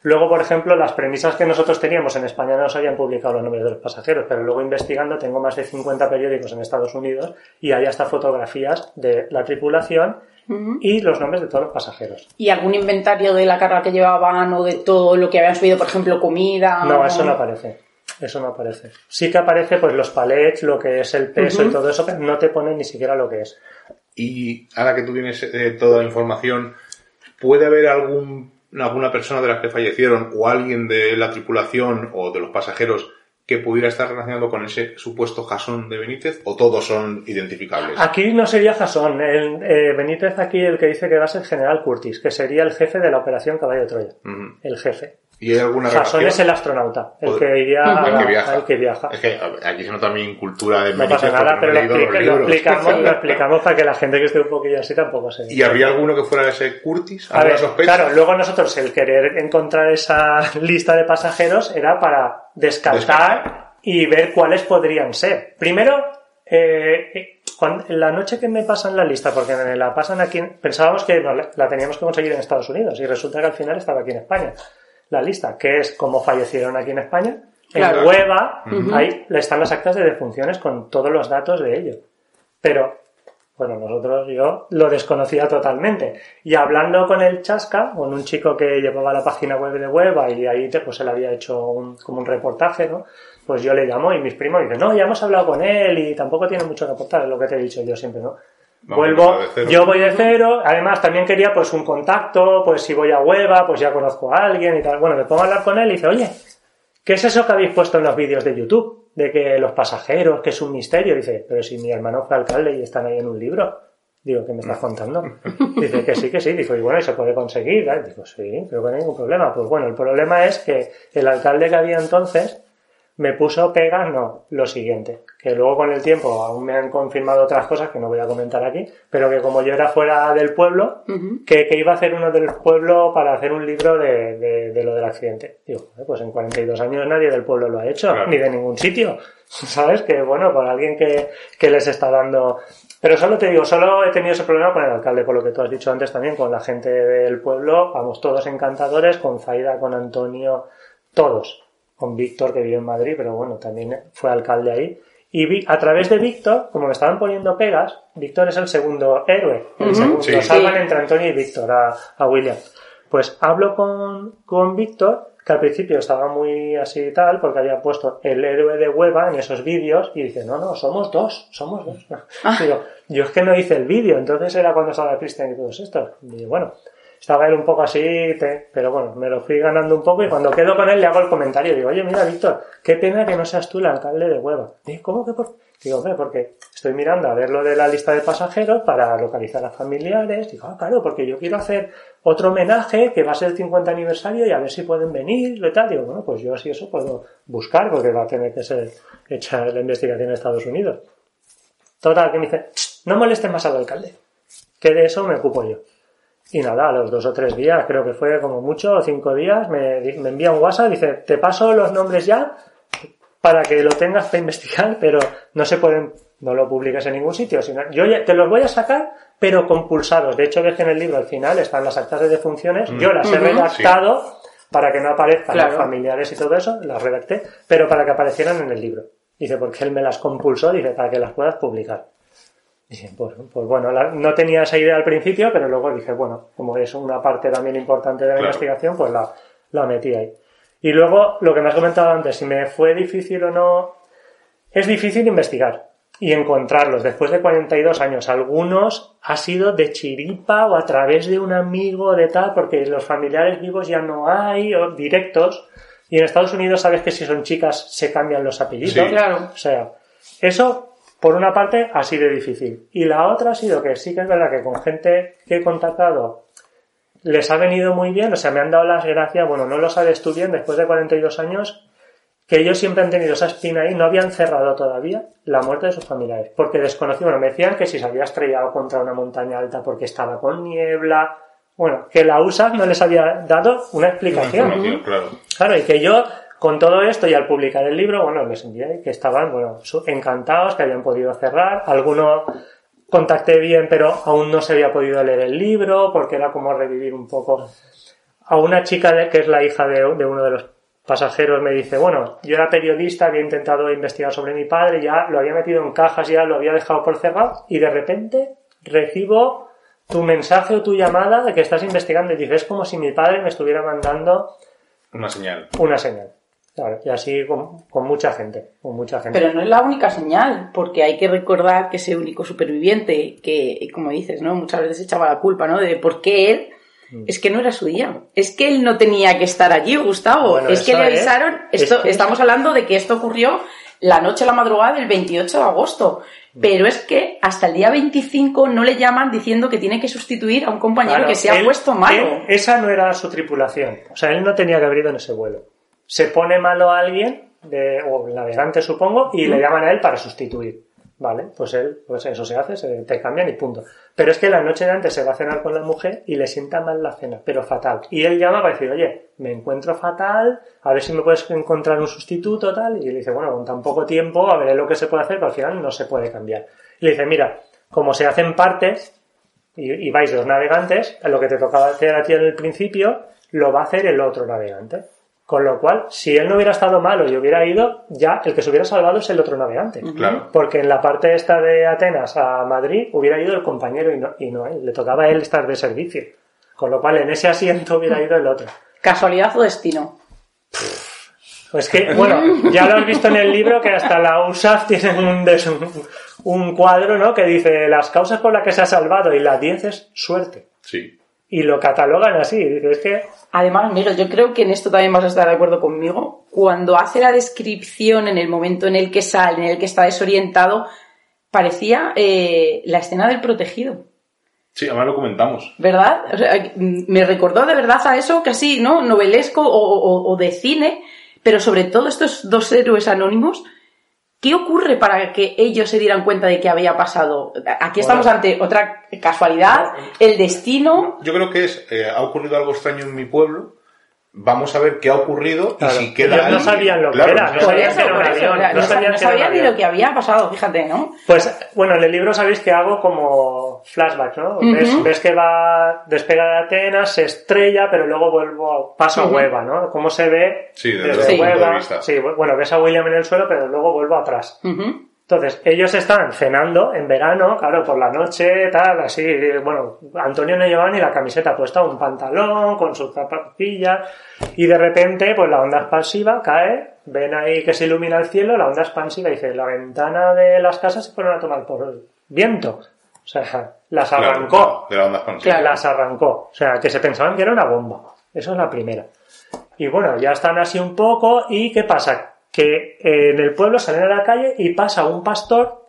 Luego, por ejemplo, las premisas que nosotros teníamos en España no se habían publicado los nombres de los pasajeros, pero luego investigando tengo más de 50 periódicos en Estados Unidos y hay hasta fotografías de la tripulación y los nombres de todos los pasajeros. ¿Y algún inventario de la carga que llevaban o de todo lo que habían subido, por ejemplo, comida? No, o- eso no aparece. Eso no aparece. Sí que aparece pues los palets, lo que es el peso y todo eso, pero no te pone ni siquiera lo que es. Y ahora que tú tienes eh, toda la información, ¿puede haber algún, alguna persona de las que fallecieron o alguien de la tripulación o de los pasajeros que pudiera estar relacionado con ese supuesto Jasón de Benítez o todos son identificables? Aquí no sería Jasón. El, eh, Benítez aquí el que dice que va a ser General Curtis, que sería el jefe de la operación Caballo de Troya. El jefe. ¿Y hay alguna Jasón es el astronauta, el que iría El que viaja. el que viaja. Es que aquí se nota también cultura de No Benítez pasa nada, pero no lo, explicamos, lo explicamos para que la gente que esté un poquillo así tampoco se... ¿Y habría alguno que fuera ese Curtis? A ¿Alguna ver, sospecha? claro, luego nosotros el querer encontrar esa [laughs] lista de pasajeros era para descartar y ver cuáles podrían ser. Primero, eh, eh, cuando- la noche que me pasan la lista, porque me la pasan aquí, pensábamos que no, la teníamos que conseguir en Estados Unidos y resulta que al final estaba aquí en España. La lista, que es cómo fallecieron aquí en España. Claro. En Hueva, ahí están las actas de defunciones con todos los datos de ello. Pero bueno, nosotros, yo lo desconocía totalmente. Y hablando con el Chasca, con un chico que llevaba la página web de Hueva y ahí pues él había hecho un, como un reportaje, ¿no? Pues yo le llamo y mis primos dicen, no, ya hemos hablado con él y tampoco tiene mucho que aportar, es lo que te he dicho yo siempre, ¿no? Vamos Vuelvo, yo voy de cero, además también quería pues un contacto, pues si voy a Hueva, pues ya conozco a alguien y tal. Bueno, me pongo a hablar con él y dice, oye, ¿qué es eso que habéis puesto en los vídeos de YouTube? De que los pasajeros, que es un misterio. Dice, pero si mi hermano fue alcalde y están ahí en un libro. Digo, ¿qué me estás contando? [laughs] Dice que sí, que sí. Dijo, y bueno, ¿y se puede conseguir? Digo, sí, pero que no hay ningún problema. Pues bueno, el problema es que el alcalde que había entonces me puso pegas, no, lo siguiente, que luego con el tiempo aún me han confirmado otras cosas que no voy a comentar aquí, pero que como yo era fuera del pueblo, que, que iba a hacer uno del pueblo para hacer un libro de, de- de lo del accidente. Digo, "Joder, pues en 42 años nadie del pueblo lo ha hecho, Claro. ni de ningún sitio. [laughs] ¿Sabes? Que bueno, por alguien que, que les está dando... Pero solo te digo, solo he tenido ese problema con el alcalde, por lo que tú has dicho antes también, con la gente del pueblo, vamos, todos encantadores, con Zaida, con Antonio, todos con Víctor, que vive en Madrid, pero bueno, también fue alcalde ahí. Y vi- a través de Víctor, como me estaban poniendo pegas, Víctor es el segundo héroe. El segundo, Sí. salvan entre Antonio y Víctor, a, a William. Pues hablo con, con Víctor, que al principio estaba muy así y tal, porque había puesto el héroe de Hueva en esos vídeos, y dice, no, no, somos dos, somos dos. [laughs] Digo, yo es que no hice el vídeo, entonces era cuando estaba Cristian y todos estos. Y bueno, estaba él un poco así, pero bueno, me lo fui ganando un poco y cuando quedo con él le hago el comentario. Digo, oye, mira, Víctor, qué pena que no seas tú el alcalde de Hueva. Dice, ¿cómo que por...? Digo, hombre, porque estoy mirando a ver lo de la lista de pasajeros para localizar a familiares. Digo, ah, claro, porque yo quiero hacer otro homenaje que va a ser el 50 aniversario y a ver si pueden venir y tal. Digo, bueno, pues yo así eso puedo buscar porque va a tener que ser hecha la investigación en Estados Unidos. Total, que me dice, "Ch, no molestes más al alcalde, que de eso me ocupo yo. Y nada, a los dos o tres días, creo que fue como mucho, o cinco días, me, me envía un WhatsApp, dice, te paso los nombres ya, para que lo tengas para [laughs] investigar, pero no se pueden, no lo publiques en ningún sitio. Sino, yo ya- te los voy a sacar, pero compulsados. De hecho, ves que en el libro al final están las actas de defunciones. Yo las he redactado para que no aparezcan Claro. los familiares y todo eso, las redacté, pero para que aparecieran en el libro. Dice, porque él me las compulsó, dice, para que las puedas publicar. Dice, pues, pues bueno, la- no tenía esa idea al principio, pero luego dije, bueno, como es una parte también importante de la Claro. investigación, pues la, la metí ahí. Y luego, lo que me has comentado antes, si me fue difícil o no, es difícil investigar y encontrarlos después de 42 años. Algunos ha sido de chiripa o a través de un amigo de tal, porque los familiares vivos ya no hay, o directos. Y en Estados Unidos sabes que si son chicas se cambian los apellidos. Sí. Claro. O sea, eso por una parte ha sido difícil. Y la otra ha sido que sí que es verdad que con gente que he contactado les ha venido muy bien, o sea, me han dado las gracias, bueno, no lo sabes tú bien, después de 42 años, que ellos siempre han tenido esa espina ahí, no habían cerrado todavía la muerte de sus familiares, porque desconocían, bueno, me decían que si se había estrellado contra una montaña alta porque estaba con niebla, bueno, que la USA no les había dado una explicación. Claro, y que yo, con todo esto y al publicar el libro, bueno, les envié que estaban, bueno, encantados, que habían podido cerrar. Alguno contacté bien, pero aún no se había podido leer el libro, porque era como revivir un poco. A una chica de- que es la hija de, de uno de los pasajeros me dice, bueno, yo era periodista, había intentado investigar sobre mi padre, ya lo había metido en cajas, ya lo había dejado por cerrado, y de repente recibo tu mensaje o tu llamada de que estás investigando y dices, es como si mi padre me estuviera mandando Una señal. una señal. Claro, y así con, con mucha gente, con mucha gente. Pero no es la única señal, porque hay que recordar que ese único superviviente, que, como dices, ¿no? Muchas veces echaba la culpa, ¿no? De por qué él, Mm. es que no era su día. Es que él no tenía que estar allí, Gustavo. Bueno, es que le avisaron, Es esto, que- estamos hablando de que esto ocurrió la noche a la madrugada del 28 de agosto. Mm. Pero es que hasta el día 25 no le llaman diciendo que tiene que sustituir a un compañero Claro, que se ha puesto malo. él- esa no era su tripulación. O sea, él no tenía que haber ido en ese vuelo. Se pone malo a alguien, de, o navegante supongo, y le llaman a él para sustituir. Vale, pues él, pues eso se hace, se, te cambian y punto. Pero es que la noche de antes se va a cenar con la mujer y le sienta mal la cena, pero fatal. Y él llama para decir, oye, me encuentro fatal, a ver si me puedes encontrar un sustituto, tal. Y le dice, bueno, con tan poco tiempo, a ver lo que se puede hacer, pero al final no se puede cambiar. Y le dice, mira, como se hacen partes, y, y vais dos navegantes, lo que te tocaba hacer a ti en el principio, lo va a hacer el otro navegante. Con lo cual, si él no hubiera estado malo y hubiera ido, ya el que se hubiera salvado es el otro navegante. Claro. Porque en la parte esta de Atenas a Madrid hubiera ido el compañero y no, y no él. Le tocaba a él estar de servicio. Con lo cual, en ese asiento hubiera ido el otro. Casualidad o destino. Pues que, bueno, ya lo has visto en el libro que hasta la USAF tiene un, des- un, un cuadro, ¿no? Que dice las causas por las que se ha salvado y la 10 es suerte. Sí. Y lo catalogan así. Dice, es que Además, Miguel, yo creo que en esto también vas a estar de acuerdo conmigo. Cuando hace la descripción en el momento en el que sale, en el que está desorientado, parecía eh, la escena del protegido, Sí, además lo comentamos. ¿verdad? O sea, me recordó de verdad a eso casi, ¿no? Novelesco o, o- o de cine, pero sobre todo estos dos héroes anónimos. ¿Qué ocurre para que ellos se dieran cuenta de que había pasado? Aquí estamos ante otra casualidad, el destino. Yo creo que es, eh, ha ocurrido algo extraño en mi pueblo. Vamos a ver qué ha ocurrido Claro. y si queda Ellos no alguien. sabían lo que era, no sabían que era un avión, no sabían no ni lo que había pasado, fíjate, ¿no? Pues bueno, en el libro sabéis que hago como flashbacks, ¿no? ves, ves que va, despega de Atenas, se estrella, pero luego vuelvo, paso a Hueva, ¿no? Cómo se ve Sí, desde desde de Hueva. vista. Sí, bueno, ves a William en el suelo, pero luego vuelvo atrás. Ujú. Entonces, ellos están cenando en verano, claro, por la noche, tal, así, bueno, Antonio no llevaba ni la camiseta puesta, un pantalón con sus zapatillas, y de repente, pues la onda expansiva cae, ven ahí que se ilumina el cielo, la onda expansiva dice, la ventana de las casas se fueron a tomar por el viento. O sea, las Claro, arrancó. De la onda expansiva. Claro. Las arrancó. O sea, que se pensaban que era una bomba. Eso es la primera. Y bueno, ya están así un poco. ¿Y qué pasa? Que eh, en el pueblo salen a la calle y pasa un pastor.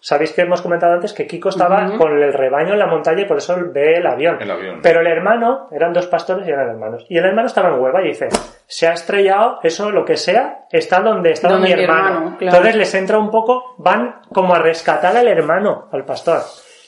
Sabéis que hemos comentado antes que Kiko estaba con el rebaño en la montaña y por eso ve el avión. El avión. Pero el hermano, eran dos pastores y eran hermanos. Y el hermano estaba en Huelva y dice, se ha estrellado, eso, lo que sea, está donde estaba Donde mi hermano. hermano, claro. Entonces les entra un poco, van como a rescatar al hermano, al pastor.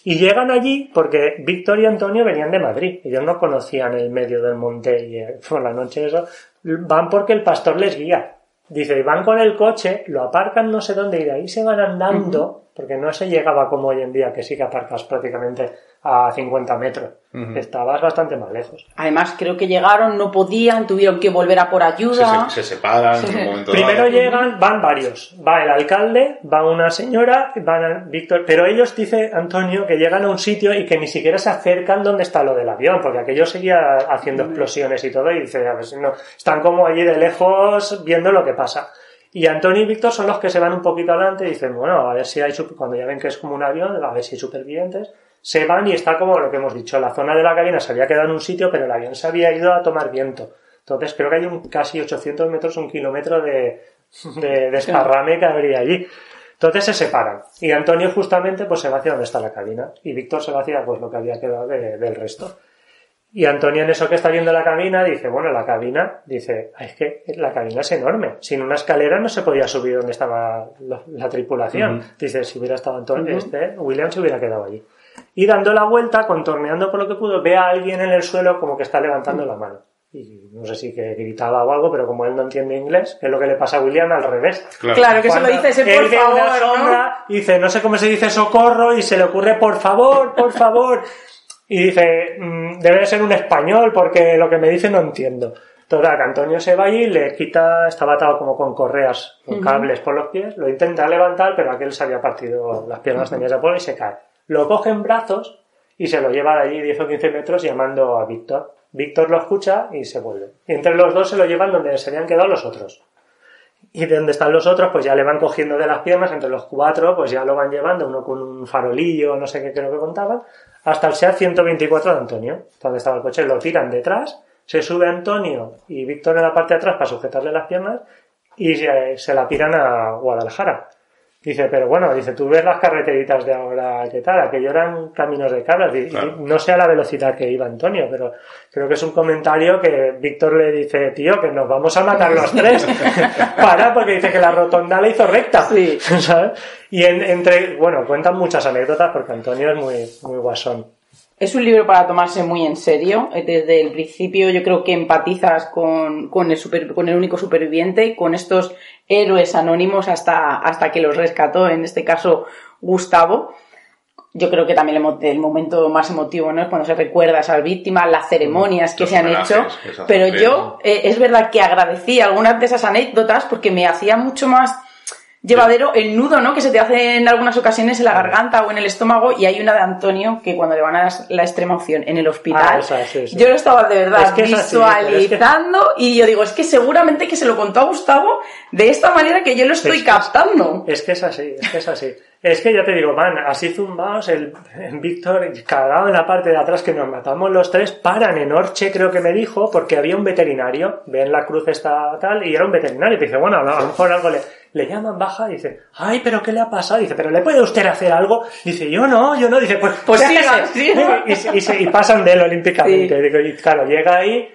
Y llegan allí porque Víctor y Antonio venían de Madrid. Ellos no conocían el medio del monte y por [laughs] la noche eso. Van porque el pastor les guía. Dice, van con el coche, lo aparcan no sé dónde y de ahí se van andando, porque no se llegaba como hoy en día, que sí que aparcas prácticamente a 50 metros. Estabas bastante más lejos. Además, creo que llegaron, no podían, tuvieron que volver a por ayuda. Se, se separan en un momento Primero dado. llegan, van varios. Va el alcalde, va una señora, van a Víctor, pero ellos, dice Antonio, que llegan a un sitio y que ni siquiera se acercan donde está lo del avión, porque aquello seguía haciendo explosiones y todo, y dice, a ver si no, están como allí de lejos viendo lo que pasa. Y Antonio y Víctor son los que se van un poquito adelante y dicen, bueno, a ver si hay, super- cuando ya ven que es como un avión, a ver si hay supervivientes. Se van y está como lo que hemos dicho, la zona de la cabina se había quedado en un sitio, pero el avión se había ido a tomar viento. Entonces creo que hay un, casi 800 metros, un kilómetro de, de [laughs] desparrame que habría allí. Entonces se separan. Y Antonio justamente pues se va hacia donde está la cabina. Y Víctor se va hacia pues lo que había quedado de- del resto. Y Antonio en eso que está viendo la cabina dice, bueno, la cabina, dice, "Ah, es que la cabina es enorme. Sin una escalera no se podía subir donde estaba la, la tripulación. Dice, si hubiera estado Antonio, este, William se hubiera quedado allí. Y dando la vuelta, contorneando por lo que pudo, ve a alguien en el suelo como que está levantando la mano. Y no sé si que gritaba o algo, pero como él no entiende inglés, es lo que le pasa a William al revés. Claro, que se lo Cuando dice ese él por ve una favor, ¿no? sombra, dice, no sé cómo se dice socorro, y se le ocurre por favor, por favor. [laughs] Y dice, "Mm, debe de ser un español, porque lo que me dice no entiendo. Total, que Antonio se va allí, le quita, estaba atado como con correas, con cables por los pies, lo intenta levantar, pero aquel se había partido las piernas, ese polvo y se cae. Lo coge en brazos y se lo lleva de allí 10 o 15 metros llamando a Víctor. Víctor lo escucha y se vuelve. Y entre los dos se lo llevan donde se habían quedado los otros. Y de donde están los otros, pues ya le van cogiendo de las piernas, entre los cuatro, pues ya lo van llevando, uno con un farolillo, no sé qué creo que contaban, hasta el SEAT 124 de Antonio, donde estaba el coche, lo tiran detrás, se sube Antonio y Víctor en la parte de atrás para sujetarle las piernas y se, se la tiran a Guadalajara. Dice, pero bueno, dice, tú ves las carreteritas de ahora, ¿qué tal? Aquello eran caminos de cabras. Y- no sé a la velocidad que iba Antonio, pero creo que es un comentario que Víctor le dice, tío, que nos vamos a matar los tres. [laughs] Para, porque dice que la rotonda la hizo recta. Sí. [laughs] ¿Sabes? Y en- entre, bueno, cuentan muchas anécdotas porque Antonio es muy, muy guasón. Es un libro para tomarse muy en serio. Eh, Desde el principio yo creo que empatizas con, con, el, super- con el único superviviente, con estos héroes anónimos hasta, hasta que los rescató, en este caso Gustavo. Yo creo que también el, el momento más emotivo ¿no? es cuando se recuerda a esas víctimas, las ceremonias que Los se han hecho. Pero yo eh, es verdad que agradecí algunas de esas anécdotas porque me hacía mucho más llevadero el nudo, ¿no? Que se te hace en algunas ocasiones en la garganta o en el estómago y hay una de Antonio que cuando le van a dar la extrema opción en el hospital, Ah, esa, sí, sí. yo lo estaba de verdad Es que es así, pero es que- visualizando y yo digo, es que seguramente que se lo contó a Gustavo de esta manera que yo lo estoy Es que- captando. Es que es así, es que es así. Es que ya te digo, van así zumbados, el, el Víctor cagado en la parte de atrás que nos matamos los tres, paran en Orche, creo que me dijo, porque había un veterinario, ven la cruz esta tal, y era un veterinario, y dice, bueno, a lo mejor algo le, le llaman baja, y dice, ay, pero ¿qué le ha pasado? Dice, pero ¿le puede usted hacer algo? Dice, yo no, yo no, dice, pues, [laughs] Pues déjese". siga, siga. Y, y pasan de él olímpicamente. Sí. Digo, y claro, llega ahí,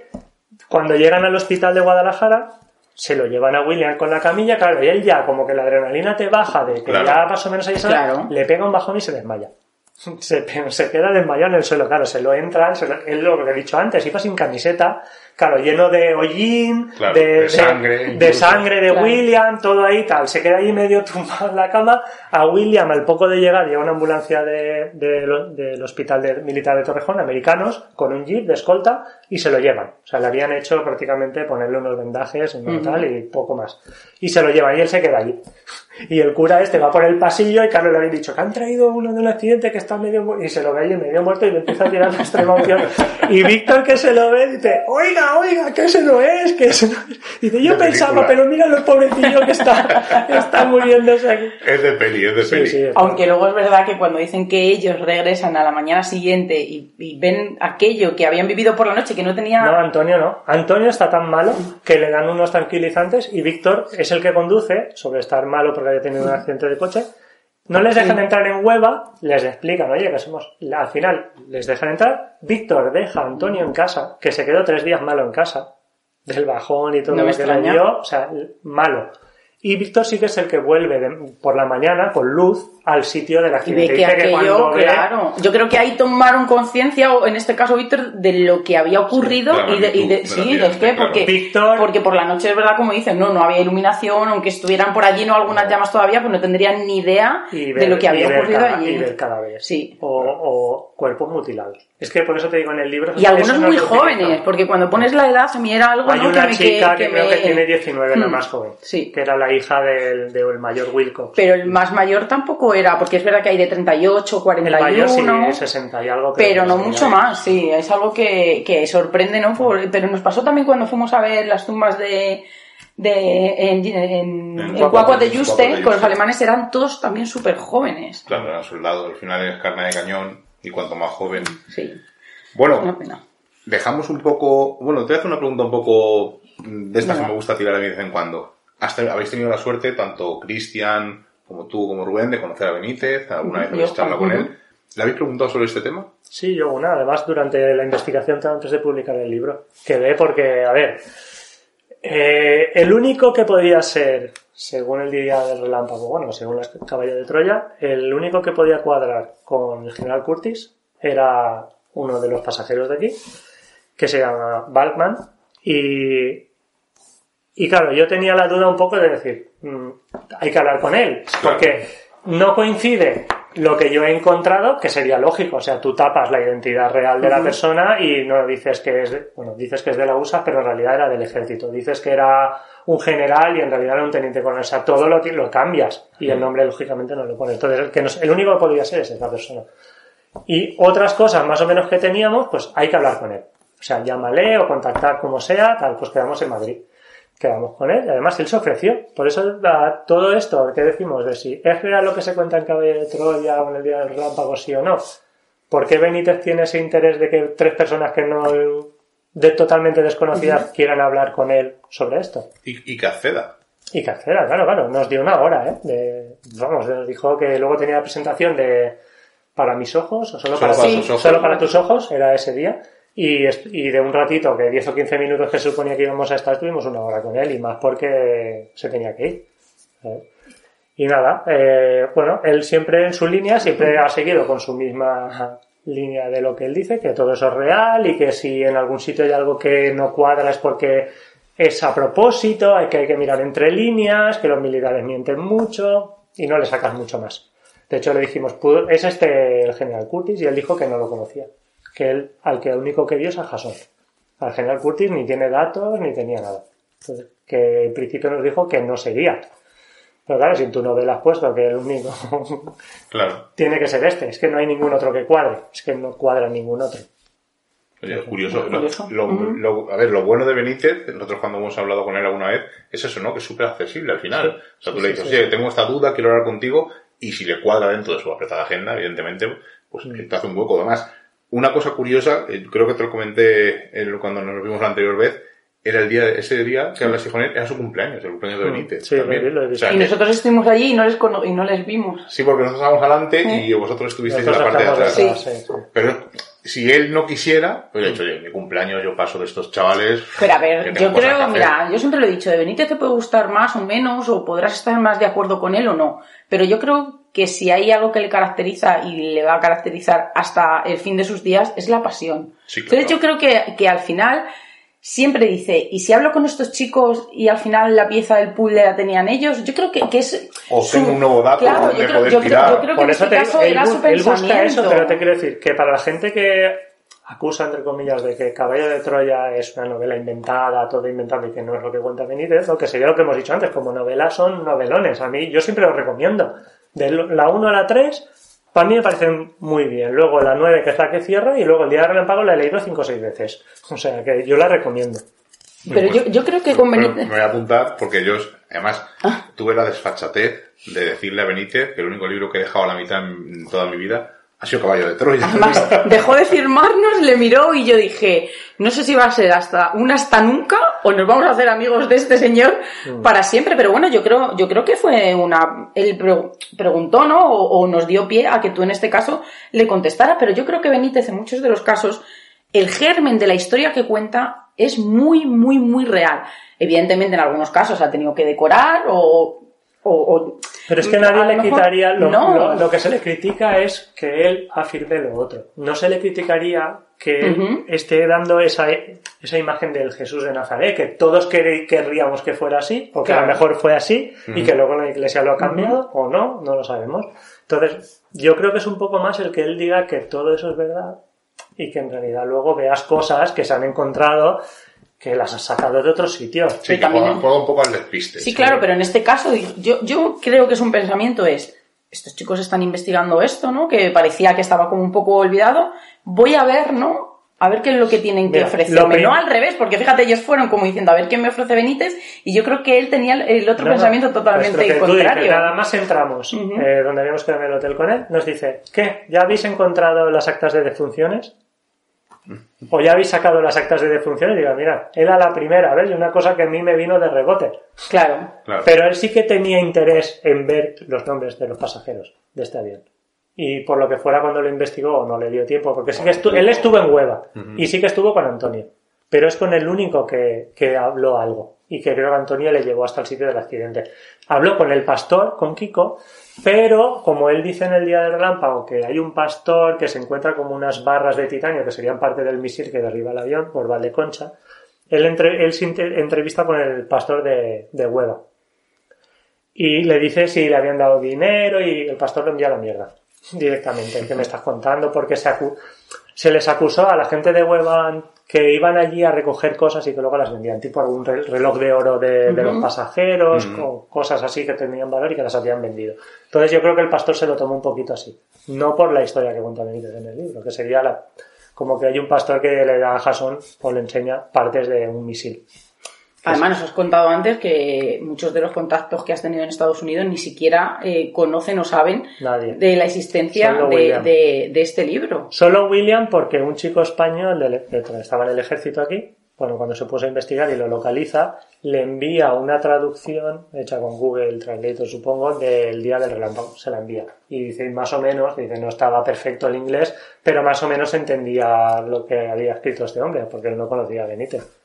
cuando llegan al hospital de Guadalajara, se lo llevan a William con la camilla, claro, y él ya, como que la adrenalina te baja de que Claro. ya más o menos ahí sabe, Claro. le pega un bajón y se desmaya. Se, queda desmayado en el suelo, claro, se lo entran, se lo- es lo que he dicho antes, iba sin camiseta, claro, lleno de hollín, Claro, de, de sangre, de sangre de Claro. William, todo ahí tal, se queda ahí medio [laughs] tumbado en la cama, a William al poco de llegar llega una ambulancia de, de lo- del hospital de- militar de Torrejón, americanos, con un jeep de escolta, y se lo llevan, o sea, le habían hecho prácticamente ponerle unos vendajes, y tal, y poco más, y se lo llevan, y él se queda allí. Y el cura este va por el pasillo y Carlos le había dicho que han traído uno de un accidente que está medio mu-", y se lo ve ahí medio muerto y le empieza a tirar la extrema opción. Y Víctor que se lo ve dice, oiga, oiga, que ese no es, que ese no es. Dice, yo De pensaba, película. pero mira el pobrecillo que está, está muriéndose aquí. Es de peli, es de Sí, peli. sí. Aunque luego es verdad que cuando dicen que ellos regresan a la mañana siguiente y, y ven aquello que habían vivido por la noche, que no tenía... No, Antonio no. Antonio está tan malo que le dan unos tranquilizantes y Víctor es el que conduce, sobre estar malo porque había tenido un accidente de coche. No les dejan entrar en Hueva, les explican, oye, que somos. Al final les dejan entrar. Víctor deja a Antonio en casa, que se quedó tres días malo en casa, del bajón y todo No lo que le dio, o sea, malo. Y Víctor sí que es el que vuelve de- por la mañana con luz al sitio del Y accidente. ve que Dice aquello, cuando ve- claro. Yo creo que ahí tomaron conciencia, o en este caso Víctor, de lo que había ocurrido la y de, y de- sí, del de que claro. porque, Víctor- porque por la noche es verdad, como dicen, no, no había iluminación, aunque estuvieran por allí no algunas llamas todavía, pues no tendrían ni idea y de ver- lo que había y ver ocurrido cada- allí. Y ver cadáveres. Sí. O, o cuerpos mutilados. Es que por eso te digo en el libro. Y algunos no muy utilizo. jóvenes, porque cuando pones la edad, a mí era algo Hay ¿no? una que me, chica que, que creo me- que tiene 19, la Hmm. más joven. Sí. Que era la hija del, del mayor Wilcox. Pero el más mayor tampoco era, porque es verdad que hay de 38, el 41, mayor sí, 60 y algo. pero no mucho más, sí, es algo que, que sorprende, ¿no? Por- pero nos pasó también cuando fuimos a ver las tumbas de, de en, en, de de con los alemanes eran todos también súper jóvenes. Claro, eran soldados, al final es carne de cañón y cuanto más joven. Sí, Bueno, una pena. dejamos un poco. Bueno, te voy a hacer una pregunta un poco mm, de estas Venga. que me gusta tirar de vez en cuando. Hasta, ¿Habéis tenido la suerte, tanto Cristian como tú como Rubén, de conocer a Benítez? ¿Alguna vez habéis charlado con él? ¿Le habéis preguntado sobre este tema? Sí, yo una. Además, durante la investigación, antes de publicar el libro, quedé porque, a ver, eh, el único que podía ser, según el día del relámpago, bueno, según el caballo de Troya, el único que podía cuadrar con el general Curtis era uno de los pasajeros de aquí, que se llama Balkman, y, y claro, yo tenía la duda un poco de decir, mm, hay que hablar con él, porque no coincide lo que yo he encontrado, que sería lógico, o sea, tú tapas la identidad real de la persona y no dices que es, bueno, dices que es de la USA, pero en realidad era del ejército, dices que era un general y en realidad era un teniente coronel, o sea, todo lo, lo cambias y el nombre lógicamente no lo pones, entonces el, que nos- el único que podría ser es esa persona. Y otras cosas más o menos que teníamos, pues hay que hablar con él. O sea, llámale o contactar como sea, tal, pues quedamos en Madrid. Quedamos con él y además él se ofreció. Por eso a todo esto que decimos de si es real lo que se cuenta en Caballero de Troya o en el Día del Relámpago, sí o no. ¿Por qué Benítez tiene ese interés de que tres personas que no, de totalmente desconocidas, quieran hablar con él sobre esto? Y, y que acceda. Y que acceda, claro, claro. Nos dio una hora, ¿eh? De- vamos, nos dijo que luego tenía la presentación de para mis ojos, o solo, Solo para, para sí, tus ojos. solo para tus ojos, era ese día. Y, de un ratito, que 10 o 15 minutos que suponía que íbamos a estar, tuvimos una hora con él, y más porque se tenía que ir. ¿sabes? Y nada, eh, bueno, él siempre en su línea, siempre ha seguido con su misma línea de lo que él dice, que todo eso es real y que si en algún sitio hay algo que no cuadra es porque es a propósito, hay que, hay que mirar entre líneas, que los militares mienten mucho y no le sacas mucho más. De hecho, le dijimos, "Pudo- ¿es este el general Curtis? Y él dijo que no lo conocía. Que él, al que el único que vio es a Jason. Al general Curtis ni tiene datos ni tenía nada. Entonces, que en principio nos dijo que no sería. Pero claro, si en tu novela has puesto que el único [laughs] Claro. tiene que ser este, es que no hay ningún otro que cuadre, es que no cuadra ningún otro. Oye, es curioso. Lo- lo- a ver, lo bueno de Benítez, nosotros cuando hemos hablado con él alguna vez, es eso, ¿no? Que es súper accesible al final. o sea, tú sí, le dices, sí, oye, tengo esta duda, quiero hablar contigo, y si le cuadra dentro de su apretada agenda, evidentemente, pues Mm. te hace un hueco. Además, una cosa curiosa, eh, creo que te lo comenté en- cuando nos vimos la anterior vez, era el día, ese día que hablaste con él, era su cumpleaños, el cumpleaños de Mm. Benítez. Sí, también. lo he visto. O sea, Y que- nosotros estuvimos allí y no les, cono- y no les vimos. Sí, porque nosotros estábamos adelante y vosotros estuvisteis en la parte de atrás. sí, sí. Pero si él no quisiera, pues he dicho, oye, mi cumpleaños yo paso de estos chavales. Pero a ver, yo creo, hacer". mira, yo siempre lo he dicho, de Benítez te puede gustar más o menos, o podrás estar más de acuerdo con él o no. Pero yo creo que si hay algo que le caracteriza y le va a caracterizar hasta el fin de sus días, es la pasión. Sí, claro. Entonces yo creo que, que al final siempre dice, y si hablo con estos chicos y al final la pieza del puzzle la tenían ellos, yo creo que, que es... O tengo un nuevo dato Claro, donde yo creo, poder yo creo- tirar. yo creo que Por en eso este te caso él, era su él busca pensamiento. eso, pero te quiero decir que para la gente que acusa, entre comillas, de que Caballo de Troya es una novela inventada, todo inventado y que no es lo que cuenta Benítez, o que sería lo que hemos dicho antes, como novelas son novelones. A mí, yo siempre lo recomiendo. De la 1 a la 3, para mí me parecen muy bien. Luego la 9, que es la que cierra, y luego el Día del Relámpago la he leído 5 o 6 veces. O sea, que yo la recomiendo. Pero yo, yo creo que con Pero Benítez... me voy a apuntar porque yo, además, Ah. tuve la desfachatez de decirle a Benítez que el único libro que he dejado a la mitad en toda mi vida ha sido Caballo de Troya. Además, [laughs] dejó de firmarnos, le miró y yo dije, no sé si va a ser hasta un hasta nunca o nos vamos a hacer amigos de este señor para siempre. Pero bueno, yo creo, yo creo que fue una, él pre- preguntó, ¿no? O, o nos dio pie a que tú en este caso le contestara. Pero yo creo que Benítez en muchos de los casos, el germen de la historia que cuenta es muy, muy, muy real. Evidentemente en algunos casos ha tenido que decorar o, o- o Pero es que A nadie le mejor quitaría, lo, no. lo- lo que se le critica es que él afirme lo otro. No se le criticaría que él esté dando esa, esa imagen del Jesús de Nazaret, que todos quer- querríamos que fuera así, o que a lo mejor fue así, y que luego la iglesia lo ha cambiado, o no, no lo sabemos. Entonces, yo creo que es un poco más el que él diga que todo eso es verdad, y que en realidad luego veas cosas que se han encontrado que las has sacado de otros sitios. Sí, que también juega, un poco al despiste. Sí, claro, pero en este caso yo, yo creo que es un pensamiento es, estos chicos están investigando esto, ¿no? Que parecía que estaba como un poco olvidado. Voy a ver, ¿no? A ver qué es lo que tienen que ofrecerme. No al revés, porque fíjate, ellos fueron como diciendo, a ver qué me ofrece Benítez, y yo creo que él tenía el, otro No, pensamiento pues totalmente tú contrario. dices, nada más entramos, eh, donde habíamos quedado en el hotel con él, nos dice, ¿qué? ¿Ya habéis encontrado las actas de defunciones? ¿O ya habéis sacado las actas de defunciones? Y digo, mira, era la primera, ¿ves? Y una cosa que a mí me vino de rebote. Claro. Claro. Pero él sí que tenía interés en ver los nombres de los pasajeros de este avión. Y por lo que fuera cuando lo investigó no le dio tiempo, porque sí que estu- él estuvo en Hueva y sí que estuvo con Antonio. Pero es con el único que, que habló algo y que creo que Antonio le llevó hasta el sitio del accidente. Habló con el pastor, con Kiko, pero como él dice en el día del relámpago que hay un pastor que se encuentra como unas barras de titanio que serían parte del misil que derriba el avión por Valdeconcha, él, entre- él se entrevista con el pastor de, de Hueva y le dice si le habían dado dinero y el pastor lo envía la mierda directamente. ¿Qué me estás contando? Porque se, acu- se les acusó a la gente de Hueva que iban allí a recoger cosas y que luego las vendían, tipo algún re- reloj de oro de, de los pasajeros, o cosas así que tenían valor y que las habían vendido. Entonces yo creo que el pastor se lo tomó un poquito así. No por la historia que cuenta Benítez en el libro, que sería la, como que hay un pastor que le da a Jason o le enseña partes de un misil. Además, nos has contado antes que muchos de los contactos que has tenido en Estados Unidos ni siquiera eh, conocen o saben Nadie. de la existencia de, de- de este libro. Solo William, porque un chico español del- que estaba en el ejército aquí, bueno, cuando se puso a investigar y lo localiza, le envía una traducción hecha con Google Translator, supongo, del día del relámpago. Se la envía. Y dice, más o menos, dice, no estaba perfecto el inglés, pero más o menos entendía lo que había escrito este hombre, porque él no conocía a Benítez.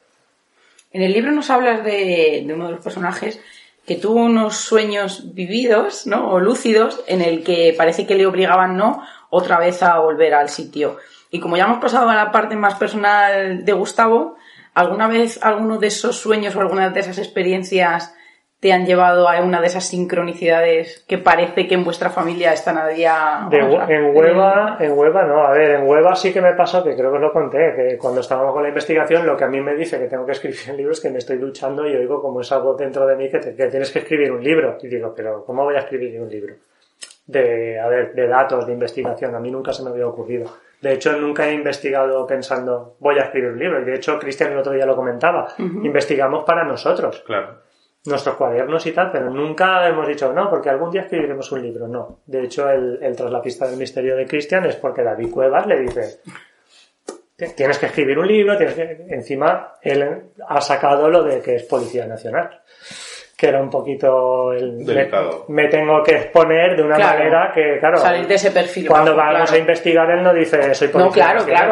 En el libro nos hablas de, de uno de los personajes que tuvo unos sueños vividos, ¿no? O lúcidos, en el que parece que le obligaban, ¿no? Otra vez a volver al sitio. Y como ya hemos pasado a la parte más personal de Gustavo, ¿alguna vez alguno de esos sueños o alguna de esas experiencias te han llevado a una de esas sincronicidades que parece que en vuestra familia están a día... De, en Hueva, en Hueva no, a ver, en Hueva sí que me pasó, que creo que os lo conté, que cuando estábamos con la investigación lo que a mí me dice que tengo que escribir [laughs] el libro es que me estoy duchando y oigo como es algo dentro de mí que, te- que tienes que escribir un libro. Y digo, pero ¿cómo voy a escribir un libro? De, a ver, de datos, de investigación, a mí nunca se me había ocurrido. De hecho, nunca he investigado pensando, voy a escribir un libro. Y de hecho, Cristian el otro día lo comentaba, investigamos para nosotros Claro. Nuestros cuadernos y tal, pero nunca hemos dicho no, porque algún día escribiremos un libro. No. De hecho, el, el Tras la pista del misterio de Cristian es porque David Cuevas le dice tienes que escribir un libro, tienes que... encima él ha sacado lo de que es Policía Nacional. Que era un poquito el... Me, me tengo que exponer de una Claro. manera que, claro... Salir de ese perfil. Cuando bajo, vamos claro. a investigar, él no dice soy policía No, claro, nacional".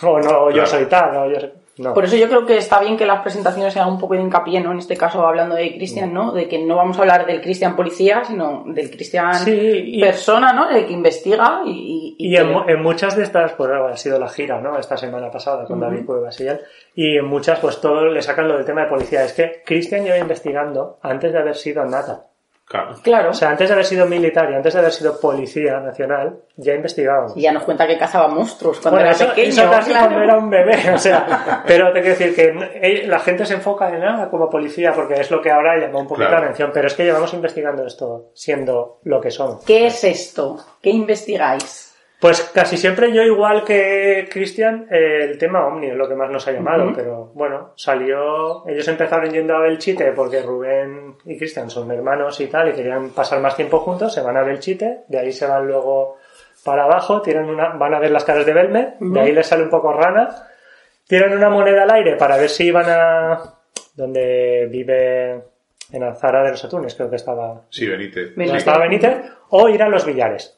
claro. O no, yo Claro. soy tal, o yo soy... No. Por eso yo creo que está bien que las presentaciones sean un poco de hincapié, ¿no? En este caso, hablando de Cristian, ¿no? De que no vamos a hablar del Cristian policía, sino del Cristian Sí, persona, ¿no? El que investiga y... y- Y en, muchas de estas, pues ha sido la gira, ¿no? Esta semana pasada con David Cuevas y él. Y en muchas, pues todo le sacan lo del tema de policía. Es que Christian lleva investigando antes de haber sido nata. Claro. Claro. O sea, antes de haber sido militar y antes de haber sido policía nacional, ya investigábamos. y ya nos cuenta que cazaba monstruos cuando Bueno, era eso, pequeño. eso casi claro. cuando era un bebé, o sea, [laughs] pero te quiero decir que eh, la gente se enfoca en nada como policía porque es lo que ahora llama un poquito Claro. la atención, pero es que llevamos investigando esto siendo lo que somos. ¿Qué es esto? ¿Qué investigáis? Pues casi siempre yo, igual que Cristian, eh, el tema Omni es lo que más nos ha llamado, pero bueno, salió, ellos empezaron yendo a Belchite porque Rubén y Cristian son hermanos y tal, y querían pasar más tiempo juntos, se van a Belchite, de ahí se van luego para abajo, tienen una, van a ver las caras de Belme, de ahí les sale un poco rana, tiran una moneda al aire para ver si iban a donde vive en Alzara de los Atunes, creo que estaba Sí, Benítez. Estaba Benítez, o ir a los billares.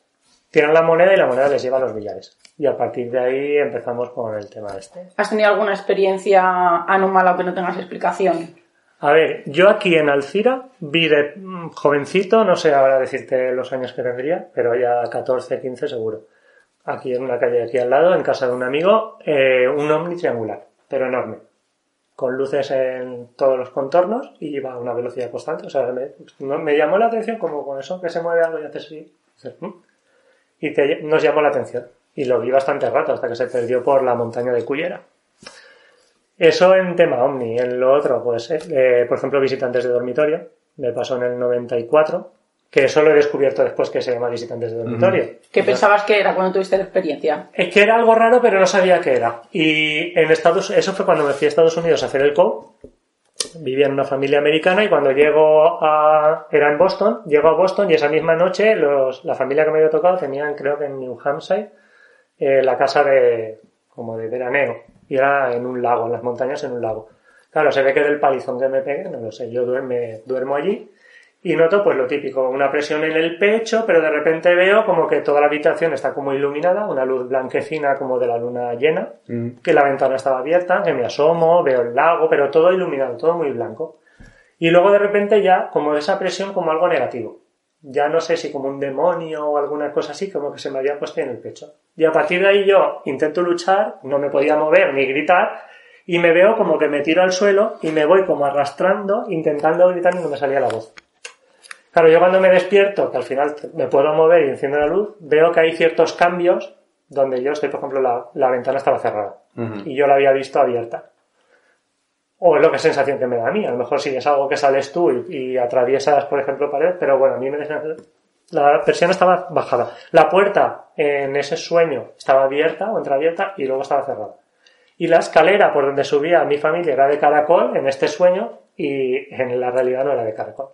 Tiran la moneda y la moneda les lleva a los billares. Y a partir de ahí empezamos con el tema este. ¿Has tenido alguna experiencia anómala o que no tengas explicación? A ver, yo aquí en Alcira vi de mm, jovencito, no sé ahora decirte los años que tendría, pero ya 14, 15 seguro. Aquí en una calle aquí al lado, en casa de un amigo, eh, un ovni triangular, pero enorme. Con luces en todos los contornos y iba a una velocidad constante. O sea, me, no- me llamó la atención como con eso que se mueve algo y haces así. Y te- nos llamó la atención. Y lo vi bastante rato hasta que se perdió por la montaña de Cullera. Eso en tema Omni. En lo otro, pues, eh, eh, por ejemplo, visitantes de dormitorio. Me pasó en el 94. Que eso lo he descubierto después que se llama visitantes de dormitorio. ¿Qué pensabas que era cuando tuviste la experiencia? Es que era algo raro, pero no sabía qué era. Y en Estados, eso fue cuando me fui a Estados Unidos a hacer el co. Vivía en una familia americana y cuando llego a, era en Boston, llego a Boston y esa misma noche los, la familia que me había tocado tenían, creo que en New Hampshire, eh, la casa de, como de veraneo. Y era en un lago, en las montañas en un lago. Claro, se ve que del palizón que me pegué, no lo sé, yo duerme, duermo allí y noto pues lo típico, una presión en el pecho, pero de repente veo como que toda la habitación está como iluminada, una luz blanquecina como de la luna llena, que la ventana estaba abierta, que me asomo, veo el lago, pero todo iluminado, todo muy blanco. Y luego de repente ya como esa presión como algo negativo. Ya no sé si como un demonio o alguna cosa así, como que se me había puesto en el pecho. Y a partir de ahí yo intento luchar, no me podía mover ni gritar, y me veo como que me tiro al suelo y me voy como arrastrando, intentando gritar y no me salía la voz. Claro, yo cuando me despierto, que al final me puedo mover y enciendo la luz, veo que hay ciertos cambios donde yo estoy, por ejemplo, la, la ventana estaba cerrada y yo la había visto abierta. O es lo que sensación que me da a mí. A lo mejor si es algo que sales tú y, y atraviesas, por ejemplo, pared, pero bueno, a mí me da la persiana estaba bajada. La puerta en ese sueño estaba abierta o entreabierta y luego estaba cerrada. Y la escalera por donde subía mi familia era de caracol en este sueño y en la realidad no era de caracol.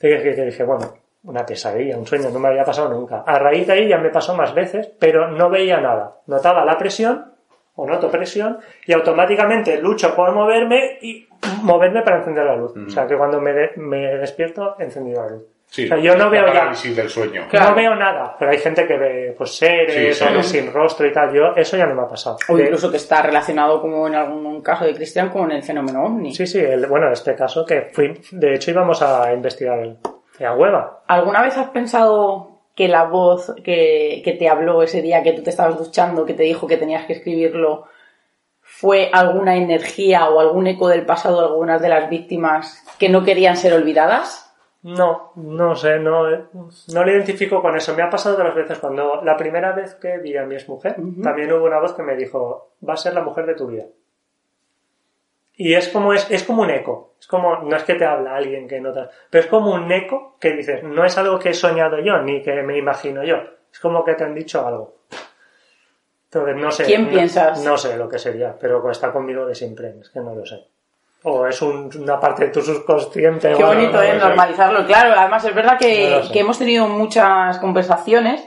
Entonces dije, bueno, una pesadilla, un sueño, no me había pasado nunca. A raíz de ahí ya me pasó más veces, pero no veía nada. Notaba la presión, o noto presión, y automáticamente lucho por moverme y moverme para encender la luz. O sea que cuando me, de- me despierto, he encendido la luz. Sí, O sea, yo no la veo ya- parálisis del sueño. Claro. No veo nada, pero hay gente que ve pues seres Sí, sí. o sin rostro y tal. Yo, eso ya no me ha pasado. O incluso que está relacionado, como en algún caso de Cristian, con el fenómeno ovni. Sí, sí, el- bueno, en este caso que fui, de hecho íbamos a investigar el, a hueva. ¿Alguna vez has pensado que la voz que, que te habló ese día que tú te estabas duchando, que te dijo que tenías que escribirlo, fue alguna energía o algún eco del pasado de algunas de las víctimas que no querían ser olvidadas? No, no sé, no, no lo identifico con eso. Me ha pasado otras veces cuando la primera vez que vi a mi exmujer, Ujú. también hubo una voz que me dijo, va a ser la mujer de tu vida. Y es como, es, es como un eco. Es como, no es que te habla alguien que notas, pero es como un eco que dices, no es algo que he soñado yo, ni que me imagino yo. Es como que te han dicho algo. Entonces, no sé. ¿Quién no- piensas? No sé lo que sería, pero está conmigo de siempre, es que no lo sé. O es un- una parte de tu subconsciente. Qué bueno, bonito no sé. normalizarlo, claro. Además es verdad que, No que hemos tenido muchas conversaciones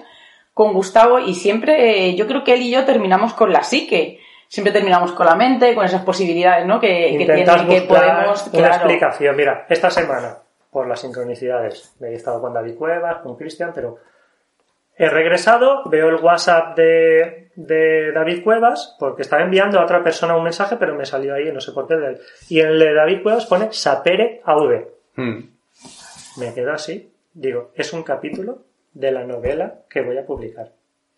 con Gustavo y siempre eh, yo creo que él y yo terminamos con la psique. Siempre terminamos con la mente, con esas posibilidades, ¿no? Que, que, Intentas tiene, que buscar podemos, una claro. explicación. Mira, esta semana, por las sincronicidades, he estado con David Cuevas, con Cristian, pero he regresado, veo el WhatsApp de, de David Cuevas, porque estaba enviando a otra persona un mensaje, pero me salió ahí, no sé por qué. de él. Y en el de David Cuevas pone Sapere Aude. Mm. Me quedo así. Digo, es un capítulo de la novela que voy a publicar.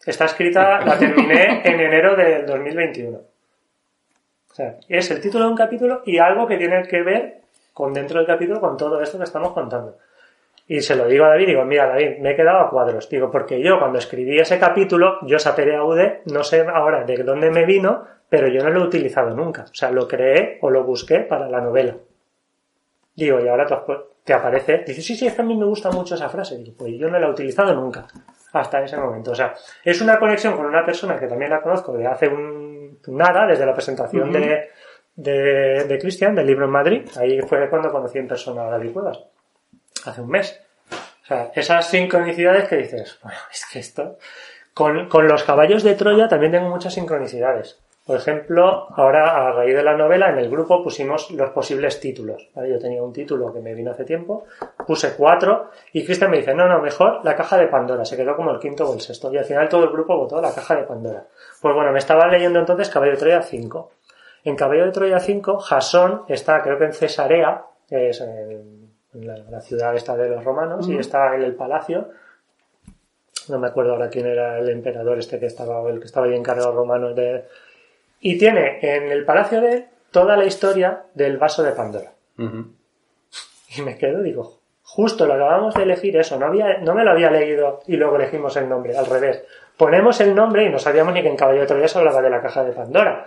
Está escrita, la terminé [laughs] en enero del 2021. O sea, es el título de un capítulo y algo que tiene que ver con dentro del capítulo con todo esto que estamos contando. Y se lo digo a David, digo, mira David, me he quedado a cuadros. Digo, porque yo cuando escribí ese capítulo, yo sapere aude, no sé ahora de dónde me vino, pero yo no lo he utilizado nunca. O sea, lo creé o lo busqué para la novela. Digo, y ahora te, aparece, dice, sí, sí, es que a mí me gusta mucho esa frase. Digo, pues yo no la he utilizado nunca, hasta ese momento. O sea, es una conexión con una persona que también la conozco de hace un, nada, desde la presentación de, de, de Cristian, del libro en Madrid. Ahí fue cuando conocí en persona a David Cuevas, hace un mes. O sea, esas sincronicidades que dices, bueno, es que esto... Con, con los caballos de Troya también tengo muchas sincronicidades. Por ejemplo, ahora a raíz de la novela en el grupo pusimos los posibles títulos. ¿vale? Yo tenía un título que me vino hace tiempo, puse cuatro y Cristian me dice, no, no, mejor la caja de Pandora. Se quedó como el quinto o el sexto y al final todo el grupo votó la caja de Pandora. Pues bueno, me estaba leyendo entonces Caballo de Troya 5. En Caballo de Troya 5, Jasón está, creo que en Cesarea, es en, la, la ciudad esta de los romanos, y está en el palacio. No me acuerdo ahora quién era el emperador este que estaba, o el que estaba ahí encargado romano de... Y tiene en el palacio de él toda la historia del vaso de Pandora. Y me quedo, digo, justo lo acabamos de elegir eso, no, había, no me lo había leído y luego elegimos el nombre, al revés. Ponemos el nombre y no sabíamos ni que en Caballo de Troya se hablaba de la caja de Pandora.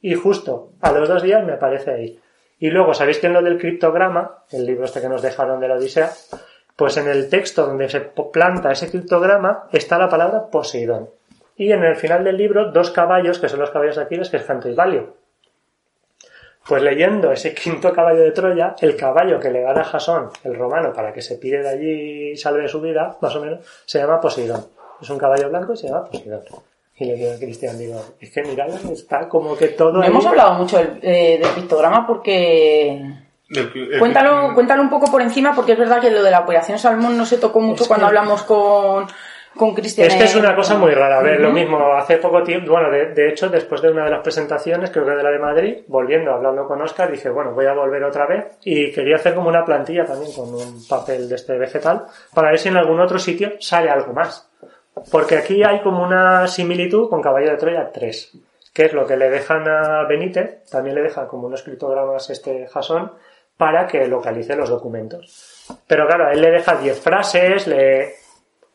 Y justo a los dos días me aparece ahí. Y luego, ¿sabéis que en lo del criptograma, el libro este que nos dejaron de la Odisea, pues en el texto donde se planta ese criptograma está la palabra Poseidón. Y en el final del libro, dos caballos, que son los caballos de Aquiles, que es Canto y. Pues leyendo ese [laughs] quinto caballo de Troya, el caballo que le gana a Jasón, el romano, para que se pide de allí y salve su vida, más o menos, se llama Poseidón. Es un caballo blanco y se llama Poseidón. Y le digo a Cristian, digo, es que mirad, está como que todo... No ahí- hemos hablado mucho del, eh, del pictograma porque... Cuéntalo, cuéntalo un poco por encima porque es verdad que lo de la operación Salmón no se tocó mucho Es cuando que- hablamos con, con Cristian. Es que es una cosa muy rara. A ver, lo mismo, hace poco tiempo, bueno, de, de hecho, después de una de las presentaciones, creo que de la de Madrid, volviendo, hablando con Oscar, dije, bueno, voy a volver otra vez y quería hacer como una plantilla también con un papel de este vegetal para ver si en algún otro sitio sale algo más. Porque aquí hay como una similitud con Caballo de Troya 3, que es lo que le dejan a Benítez, también le dejan como unos criptogramas este Jasón para que localice los documentos. Pero claro, a él le deja 10 frases, le,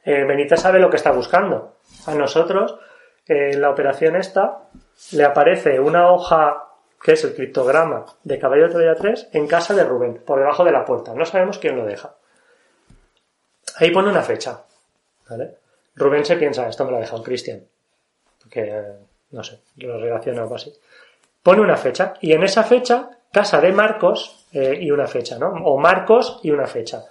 eh, Benítez sabe lo que está buscando. A nosotros, eh, en la operación esta, le aparece una hoja que es el criptograma de Caballo de Troya 3 en casa de Rubén, por debajo de la puerta. No sabemos quién lo deja. Ahí pone una fecha. ¿vale? Rubén se piensa, esto me lo ha dejado Cristian. Porque, eh, no sé, lo relaciona algo así. Pone una fecha y en esa fecha, casa de Marcos eh, y una fecha, ¿no? O Marcos y una fecha.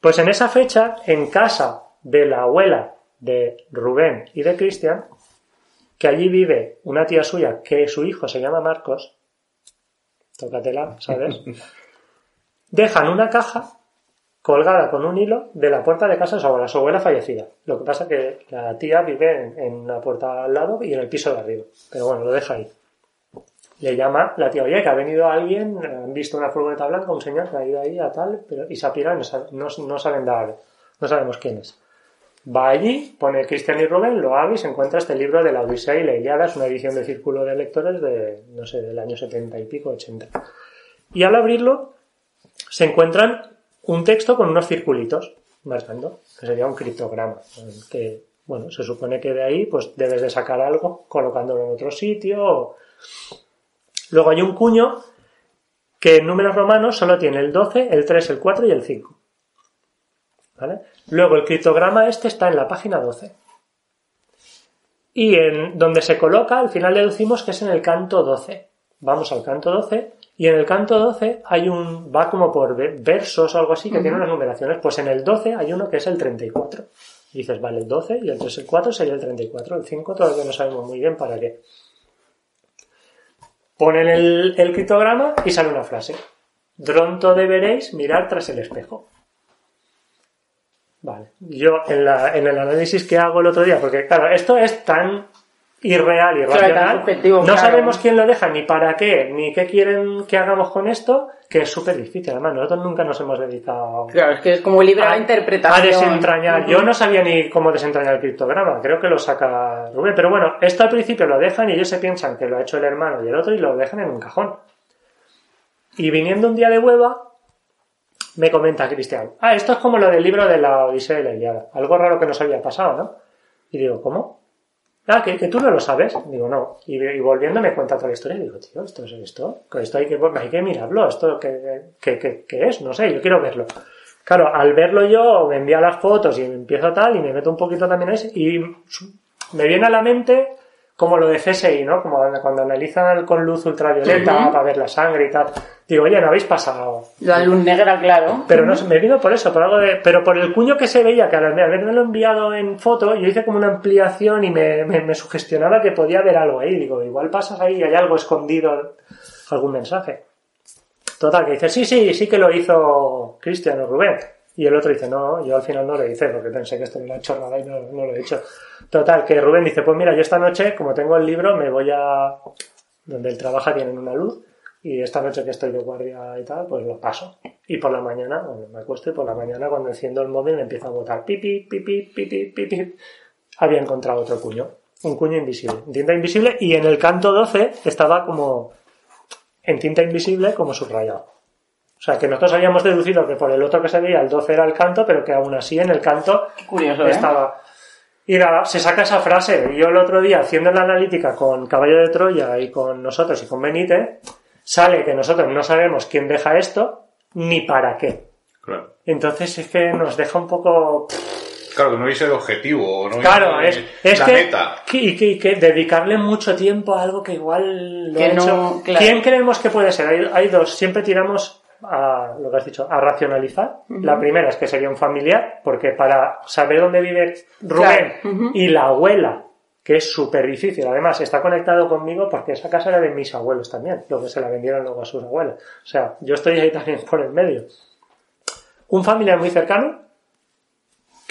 Pues en esa fecha, en casa de la abuela de Rubén y de Cristian, que allí vive una tía suya que su hijo se llama Marcos, tócatela, ¿sabes? [laughs] Dejan una caja colgada con un hilo de la puerta de casa de su abuela, su abuela fallecida. Lo que pasa que la tía vive en, en la puerta al lado y en el piso de arriba. Pero bueno, lo deja ahí. Le llama la tía, oye, que ha venido alguien, han visto una furgoneta blanca, un señor que ha ido ahí a tal, pero, y se ha pirado, no, sa- no, no saben dar, no sabemos quién es. Va allí, pone Cristian y Rubén, lo abre y se encuentra este libro de la Odisea y la Ilíada, es una edición de círculo de lectores de, no sé, del año 70 y pico, 80. Y al abrirlo, se encuentran un texto con unos circulitos marcando, que sería un criptograma, que, bueno, se supone que de ahí, pues debes de sacar algo colocándolo en otro sitio. Luego hay un cuño que en números romanos solo tiene el 12, el 3, el 4 y el 5. ¿Vale? Luego el criptograma este está en la página 12. Y en donde se coloca, al final deducimos que es en el canto 12. Vamos al canto 12 y en el canto 12 hay un, va como por ve- versos o algo así que tiene unas numeraciones. Pues en el 12 hay uno que es el 34. Y dices, vale, el 12 y el 3, el 4 sería el 34. El 5 todavía no sabemos muy bien para qué. Ponen el, el criptograma y sale una frase. Dronto deberéis mirar tras el espejo. Vale. Yo en, la, en el análisis que hago el otro día, porque claro, esto es tan irreal y racional, no sabemos quién lo deja, ni para qué, ni qué quieren que hagamos con esto, que es súper difícil. Además, nosotros nunca nos hemos dedicado Claro, es que es como libre a, interpretación. a desentrañar. Yo no sabía ni cómo desentrañar el criptograma, creo que lo saca Rubén. Pero bueno, esto al principio lo dejan y ellos se piensan que lo ha hecho el hermano y el otro y lo dejan en un cajón. Y viniendo un día de hueva, me comenta Cristian, ah, esto es como lo del libro de la Odisea y la Iliada. Algo raro que nos había pasado, ¿no? Y digo, ¿cómo? Ah, que, tú no lo sabes. Digo, no. Y, y volviendo me cuenta toda la historia digo, tío, esto es esto. Esto hay que, mirarlo. Esto que, que, que, es, no sé, yo quiero verlo. Claro, al verlo yo me envía las fotos y empiezo tal y me meto un poquito también a ese y me viene a la mente como lo de CSI, ¿no? Como cuando analizan con luz ultravioleta para ver la sangre y tal. Digo, oye, no habéis pasado. La luz negra, claro. Pero no me vino por eso, por algo de, pero por el cuño que se veía, que al haberme lo enviado en foto, yo hice como una ampliación y me, me, me sugestionaba que podía haber algo ahí. Digo, igual pasas ahí y hay algo escondido, algún mensaje. Total, que dice, sí, sí, sí que lo hizo Cristian o Rubén. Y el otro dice, no, yo al final no lo hice porque pensé que esto era una chorrada y no, no lo he hecho. Total, que Rubén dice, pues mira, yo esta noche, como tengo el libro, me voy a... donde él trabaja tienen una luz, Y esta noche que estoy de guardia y tal, pues lo paso. Y por la mañana, bueno, me acuesto y por la mañana cuando enciendo el móvil empieza a botar pipi, pipi, pipi, pipi. Había encontrado otro cuño. Un cuño invisible. Tinta invisible y en el canto 12 estaba como en tinta invisible como subrayado. O sea, que nosotros habíamos deducido que por el otro que se veía el 12 era el canto, pero que aún así en el canto Curioso, ¿eh? Y nada, se saca esa frase. Y yo el otro día, haciendo la analítica con Caballo de Troya y con nosotros y con Benítez, sale que nosotros no sabemos quién deja esto ni para qué. Claro. Entonces es que nos deja un poco. Claro, que no veis el objetivo, no Claro, es, es la que, meta. que- y que, y que dedicarle mucho tiempo a algo que igual lo Que no, hecho- claro. ¿Quién creemos que puede ser? Hay, hay dos, siempre tiramos a lo que has dicho, a racionalizar. La primera es que sería un familiar, porque para saber dónde vive Rubén Claro, y la abuela, que es súper difícil, además está conectado conmigo porque esa casa era de mis abuelos también, lo que se la vendieron luego a sus abuelos. O sea, yo estoy ahí también por el medio. Un familiar muy cercano,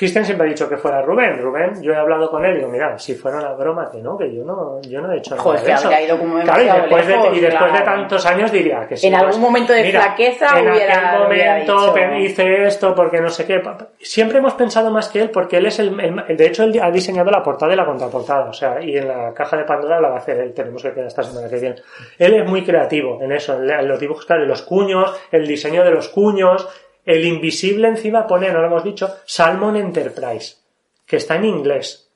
Cristian siempre ha dicho que fuera Rubén. Rubén, yo he hablado con él y digo, mira, si fuera una broma, que no, que yo no, yo no he hecho nada Joder, de que eso. habría ido como Claro, y después, de, y después de tantos años diría que sí. En pues, algún momento de mira, flaqueza en hubiera- aquel hubiera momento dicho- hice esto porque no sé qué. Siempre hemos pensado más que él porque él es el, el- de hecho él ha diseñado la portada y la contraportada, o sea, y en la caja de Pandora la va a hacer él, tenemos que quedar esta semana que viene. Él es muy creativo en eso, en en los dibujos, claro, en los cuños, el diseño de los cuños, el invisible encima pone, no lo hemos dicho, Salmon Enterprise, que está en inglés.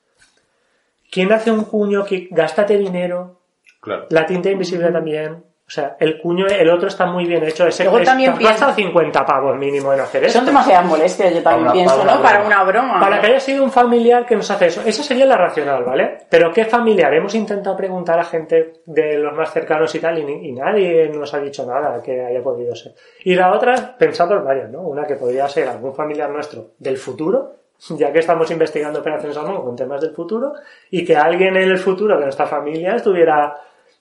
¿Quién hace un cuño que gástate dinero? Claro. La tinta invisible también. O sea, el cuño, el otro está muy bien hecho. Ese Luego es- también gastado pienso- 50 pavos mínimo en hacer esto. Son demasiadas molestias, yo también una- pienso, para ¿no? Para una broma. Para que haya sido un familiar que nos hace eso. Esa sería la racional, ¿vale? Pero ¿qué familiar? Hemos intentado preguntar a gente de los más cercanos y tal, y, nadie nos ha dicho nada que haya podido ser. Y la otra, pensamos varias, ¿no? Una que podría ser algún familiar nuestro del futuro, [laughs] ya que estamos investigando operaciones Salmón con temas del futuro, y que alguien en el futuro de nuestra familia estuviera,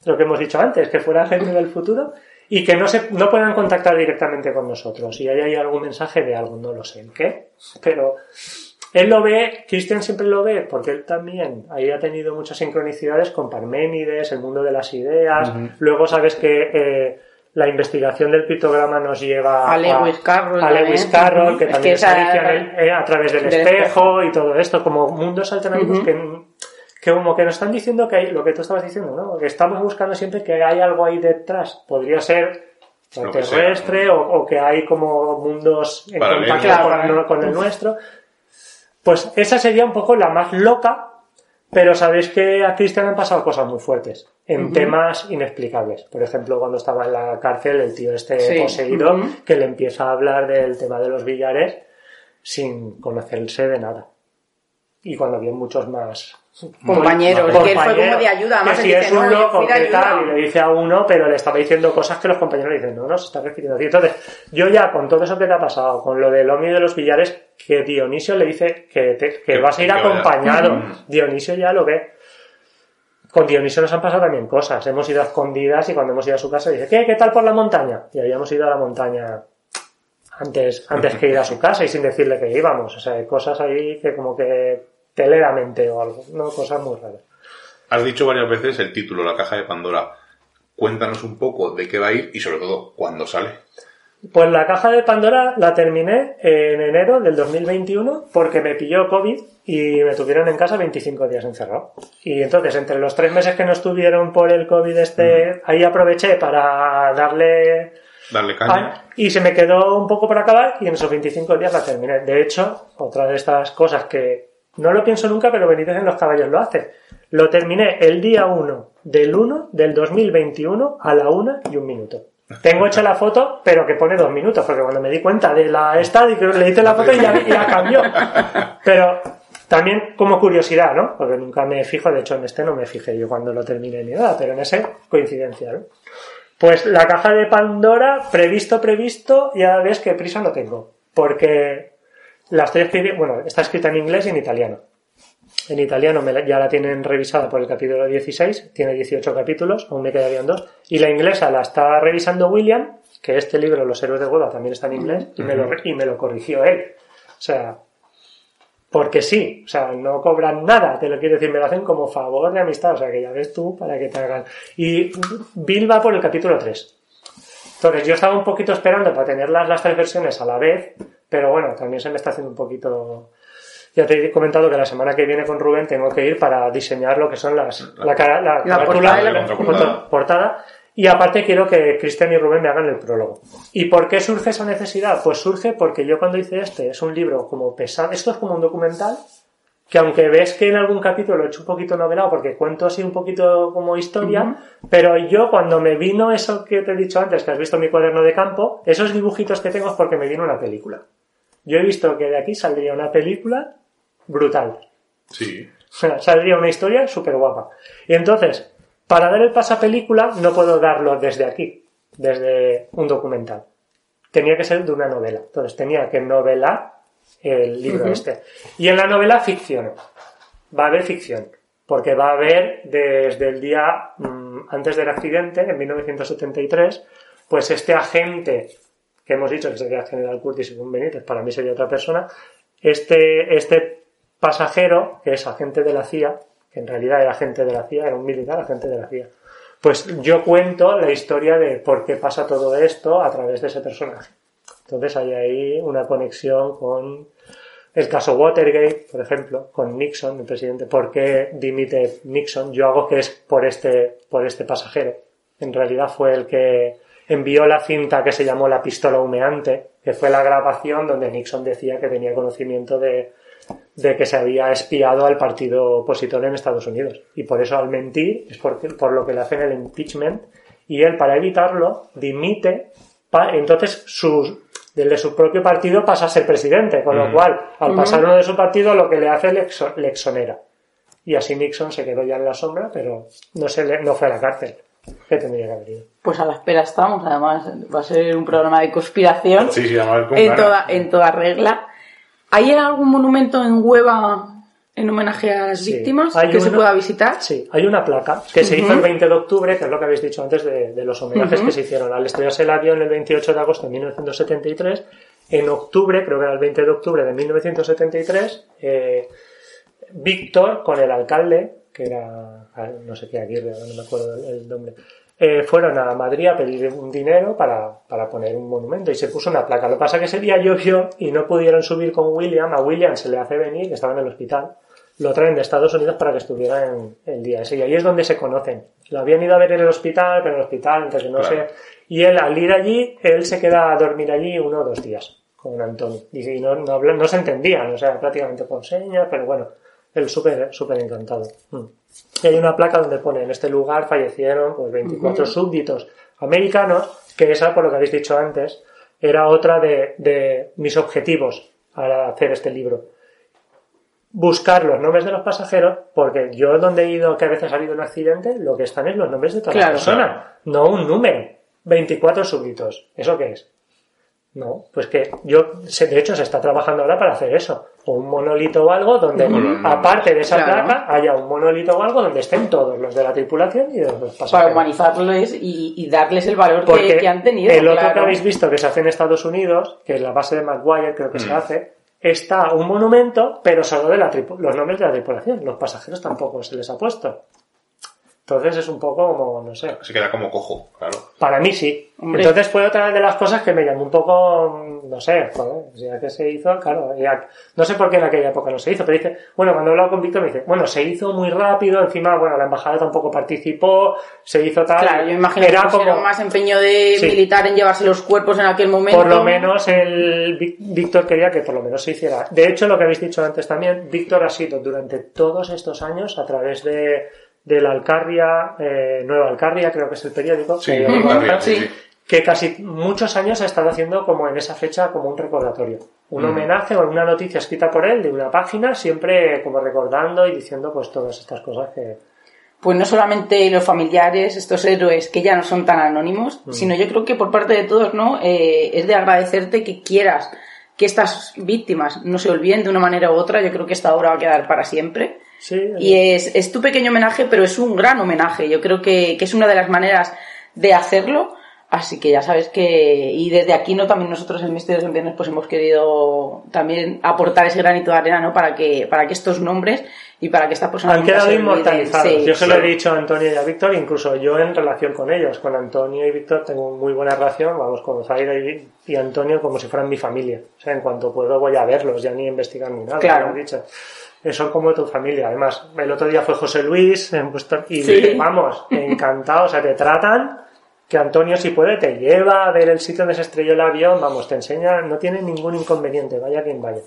lo que hemos dicho antes, que fuera gente del futuro, y que no se, no puedan contactar directamente con nosotros. Y ahí hay algún mensaje de algo, no lo sé en qué, pero él lo ve, Christian siempre lo ve, porque él también ahí ha tenido muchas sincronicidades con Parménides, el mundo de las ideas. Luego sabes que eh, la investigación del pictograma nos lleva A Lewis Carroll a Lewis. Carroll, que Es también que se esa- el- eh, a través del, del espejo, y todo esto, como mundos alternativos Ujú. que, que como que nos están diciendo que hay, lo que tú estabas diciendo, ¿no? Que estamos buscando siempre que hay algo ahí detrás. Podría ser terrestre sea, o, o que hay como mundos en contacto con, con el nuestro. Pues esa sería un poco la más loca, pero sabéis que a Cristian han pasado cosas muy fuertes en temas inexplicables. Por ejemplo, cuando estaba en la cárcel, el tío este Sí. poseído, que le empieza a hablar del tema de los billares sin conocerse de nada. Y cuando había muchos más Compañeros, compañeros, que él fue como de ayuda, además que si dice, es un "No, yo loco, fui de que ayuda". tal, y le dice a uno, pero le estaba diciendo cosas que los compañeros le dicen, no, no, se está refiriendo a ti. Entonces, yo ya con todo eso que te ha pasado, con lo del Omi de los billares, que Dionisio le dice que, te- que Que- vas a ir vaya. acompañado. Ujú. Dionisio ya lo ve. Con Dionisio nos han pasado también cosas. Hemos ido a escondidas y cuando hemos ido a su casa dice, ¿qué? ¿Qué tal por la montaña? Y habíamos ido a la montaña antes, antes que ir a su casa y sin decirle que íbamos. O sea, hay cosas ahí que como que te lee la mente o algo. No, cosas muy raras. Has dicho varias veces el título, La caja de Pandora. Cuéntanos un poco de qué va a ir y sobre todo cuándo sale. Pues la caja de Pandora la terminé en enero del 2021 porque me pilló COVID y me tuvieron en casa 25 días encerrado. Y entonces, entre los tres meses que no estuvieron por el COVID este, ahí aproveché para darle... Darle caña. Y se me quedó un poco por acabar y en esos 25 días la terminé. De hecho, otra de estas cosas que no lo pienso nunca, pero Benítez en los caballos lo hace. Lo terminé el día 1 del 1 del 2021 a la 1 y un minuto. Tengo hecha la foto, pero que pone dos minutos, porque cuando me di cuenta de la esta, le hice la foto y ya cambió. Pero también como curiosidad, ¿no? Porque nunca me fijo, de hecho en este no me fijé yo cuando lo terminé ni nada, pero en ese coincidencia, ¿no? Pues la caja de Pandora, previsto, previsto, ya ves que prisa no tengo. Porque la estoy escribiendo, bueno, está escrita en inglés y en italiano. En italiano me la- ya la tienen revisada por el capítulo 16, tiene 18 capítulos, aún me quedarían dos. Y la inglesa la está revisando William, que este libro, Los héroes de Goda, también está en inglés, y me, lo, y me lo corrigió él. O sea, porque sí, o sea, no cobran nada, te lo quiero decir, me lo hacen como favor de amistad, o sea, que ya ves tú para que te hagan. Y Bill va por el capítulo 3. Entonces yo estaba un poquito esperando para tener las, las tres versiones a la vez, pero bueno, también se me está haciendo un poquito... Ya te he comentado que la semana que viene con Rubén tengo que ir para diseñar lo que son las, la, cara, la, La carátula, portada y la portada. Y aparte quiero que Cristian y Rubén me hagan el prólogo. ¿Y por qué surge esa necesidad? Pues surge porque yo cuando hice este, es un libro como pesado, esto es como un documental, que aunque ves que en algún capítulo lo he hecho un poquito novelado porque cuento así un poquito como historia, pero yo cuando me vino eso que te he dicho antes, que has visto mi cuaderno de campo, esos dibujitos que tengo es porque me vino una película. Yo he visto que de aquí saldría una película brutal. Sí. O sea, saldría una historia súper guapa. Y entonces, para dar el paso a película, no puedo darlo desde aquí, desde un documental. Tenía que ser de una novela. Entonces tenía que novelar el libro este. Y en la novela ficción. Va a haber ficción. Porque va a haber desde el día mm, antes del accidente, en 1973, pues este agente que hemos dicho que sería general Curtis según Benítez, para mí sería otra persona, este, este pasajero, que es agente de la CIA, que en realidad era agente de la CIA, era un militar agente de la CIA, pues yo cuento la historia de por qué pasa todo esto a través de ese personaje. Entonces hay ahí una conexión con el caso Watergate, por ejemplo, con Nixon, el presidente, ¿por qué dimite Nixon? Yo hago que es por este, por este pasajero. En realidad fue el que envió la cinta que se llamó La pistola humeante, que fue la grabación donde Nixon decía que tenía conocimiento de, de que se había espiado al partido opositor en Estados Unidos. Y por eso al mentir es por, por lo que le hacen el impeachment y él para evitarlo dimite, entonces su, del de su propio partido pasa a ser presidente, con lo Mm. cual al pasar uno de su partido lo que le hace le, exo- le exonera. Y así Nixon se quedó ya en la sombra, pero no, se le- no fue a la cárcel, que tendría que haber ido. Pues a la espera estamos, además va a ser un programa de conspiración Sí, sí, en toda, en toda regla. ¿Hay algún monumento en Hueva en homenaje a las Sí. víctimas Hay que se pueda visitar? Sí, hay una placa que se hizo el 20 de octubre, que es lo que habéis dicho antes de, de los homenajes que se hicieron. Al estrellarse el avión el 28 de agosto de 1973, en octubre, creo que era el 20 de octubre de 1973, eh, Víctor con el alcalde, que era, no sé qué, Aguirre, no me acuerdo el, el nombre, eh, fueron a Madrid a pedir un dinero para, para poner un monumento y se puso una placa. Lo que pasa es que ese día llovió y no pudieron subir con William. A William se le hace venir, que estaba en el hospital. Lo traen de Estados Unidos para que estuviera en el día ese. Y ahí es donde se conocen. Lo habían ido a ver en el hospital, pero en el hospital, entonces no Claro. sé. Y él, al ir allí, él se queda a dormir allí uno o dos días con Antonio. Y, no, no, no se entendían, o sea, prácticamente con señas, pero bueno, él súper, súper encantado. Mm. Y hay una placa donde pone en este lugar fallecieron pues, 24 súbditos americanos, que esa, por lo que habéis dicho antes, era otra de, de mis objetivos al hacer este libro. Buscar los nombres de los pasajeros, porque yo donde he ido, que a veces ha habido un accidente, lo que están es los nombres de todas Claro. las personas, no un número. 24 súbditos. ¿Eso qué es? No, pues que yo, se- de hecho, se está trabajando ahora para hacer eso. O un monolito o algo donde, aparte de esa Claro. placa, haya un monolito o algo donde estén todos los de la tripulación y de los Para pasajeros. humanizarles y, y darles el valor que, han tenido. el otro que habéis visto que se hace en Estados Unidos, que es la base de McGuire, creo que se Mm. hace, está un monumento, pero solo de la los nombres de la tripulación. Los pasajeros tampoco se les ha pusto. Entonces es un poco como, no sé. Se queda como cojo, claro. Para mí sí. Hombre. Entonces fue otra de las cosas que me llamó un poco, no sé, joder, ya que se hizo, claro, ya- no sé por qué en aquella época no se hizo, pero dice, bueno, cuando he hablado con Víctor me dice, bueno, se hizo muy rápido, encima, bueno, la embajada tampoco participó, se hizo tal. Claro, yo imagino era que como, más empeño de Sí. militar en llevarse los cuerpos en aquel momento. por lo menos el Ví- Víctor quería que por lo menos se hiciera. De hecho, lo que habéis dicho antes también, Víctor ha sido durante todos estos años a través de, de la Alcarria, eh, Nueva Alcarria, creo que es el periódico, Sí, que- Nueva Alcarria, sí, sí. sí. que casi muchos años ha estado haciendo como en esa fecha como un recordatorio. Un Mm. homenaje o una noticia escrita por él de una página, siempre como recordando y diciendo pues todas estas cosas que... Pues no solamente los familiares, estos héroes que ya no son tan anónimos, Mm. sino yo creo que por parte de todos, ¿no? Eh, es de agradecerte que quieras que estas víctimas no se olviden de una manera u otra. Yo creo que esta obra va a quedar para siempre. Sí, Y es, es tu pequeño homenaje, pero es un gran homenaje. Yo creo que, que es una de las maneras de hacerlo. Así que ya sabes que, y desde aquí, ¿no? También nosotros en Misterios en Viernes, pues hemos querido también aportar ese granito de arena, ¿no? Para que, para que estos nombres y para que esta persona Han quedado inmortalizados. Sí. Yo se lo he dicho a Antonio y a Víctor, incluso yo en relación con ellos. Con Antonio y Víctor tengo muy buena relación, vamos, con Zaira y, y Antonio como si fueran mi familia. O sea, en cuanto puedo voy a verlos, ya ni investigar ni nada. Claro. lo he dicho. Son como tu familia. Además, el otro día fue José Luis en vuestro- y Sí. vamos, encantado. O sea, te tratan que Antonio, si puede, te lleva a ver el sitio donde se estrelló el avión, vamos, te enseña, no tiene ningún inconveniente, vaya quien vaya.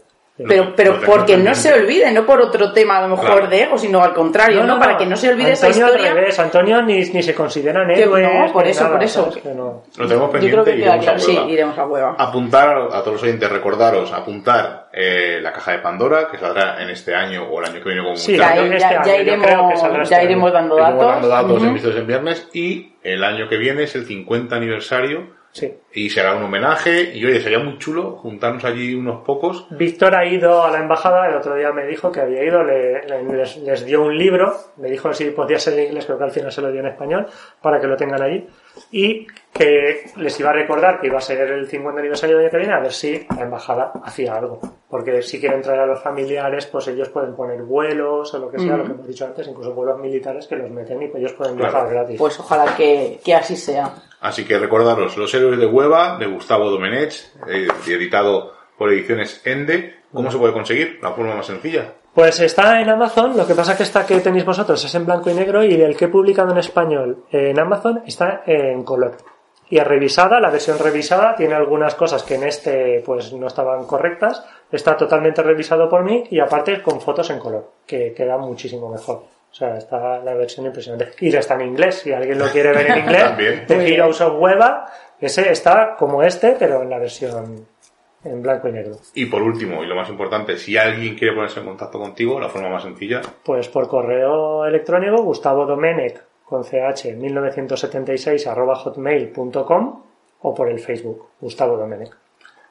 Pero, pero Lo tengo porque no se olvide, no por otro tema a lo mejor Claro. de ego, sino al contrario, ¿no? Para que no se olvide esa Antonio historia. Al revés, Antonio ni, ni se consideran héroes. no, por eso, nada, por eso. ¿sabes? Que no. Lo tenemos Yo pendiente creo que y iremos a sí, iremos a hueva. Apuntar a todos los oyentes, recordaros, apuntar eh, la caja de Pandora, que saldrá en este año o el año que viene como Sí. Ya, este ya- año, ya yo creo iremos, este ya iremos dando Iremos datos. dando datos en Misterios en Viernes y el año que viene es el 50 aniversario Sí. y será un homenaje y oye, sería muy chulo juntarnos allí unos pocos. Víctor ha ido a la embajada, el otro día me dijo que había ido, le- le- les, les dio un libro, me dijo si podía ser en inglés, creo que al final se lo dio en español, para que lo tengan allí, y que les iba a recordar que iba a ser el 50 aniversario del año que viene, a ver si la embajada hacía algo. Porque si quieren traer a los familiares, pues ellos pueden poner vuelos o lo que sea, lo que hemos dicho antes, incluso vuelos militares que los meten y pues ellos pueden Claro. viajar gratis. Pues ojalá que, que así sea. Así que recordaros, Los Héroes de Hueva, de Gustavo Domenech, eh, editado por Ediciones Ende. ¿Cómo se puede conseguir? La forma más sencilla. Pues está en Amazon, lo que pasa que esta que tenéis vosotros es en blanco y negro y el que he publicado en español en Amazon está en color. Y es revisada, la versión revisada tiene algunas cosas que en este pues no estaban correctas, está totalmente revisado por mí y aparte con fotos en color, que queda muchísimo mejor. O sea, está la versión impresionante. Y está en inglés, si alguien lo quiere ver en [laughs] inglés, También. The Heroes of Hueva, ese está como este, pero en la versión en blanco y negro. Y por último, y lo más importante, si alguien quiere ponerse en contacto contigo, la forma más sencilla, Pues por correo electrónico, Gustavo Domenech, con ch 1976 arroba hotmail.com o por el Facebook, Gustavo Domenech.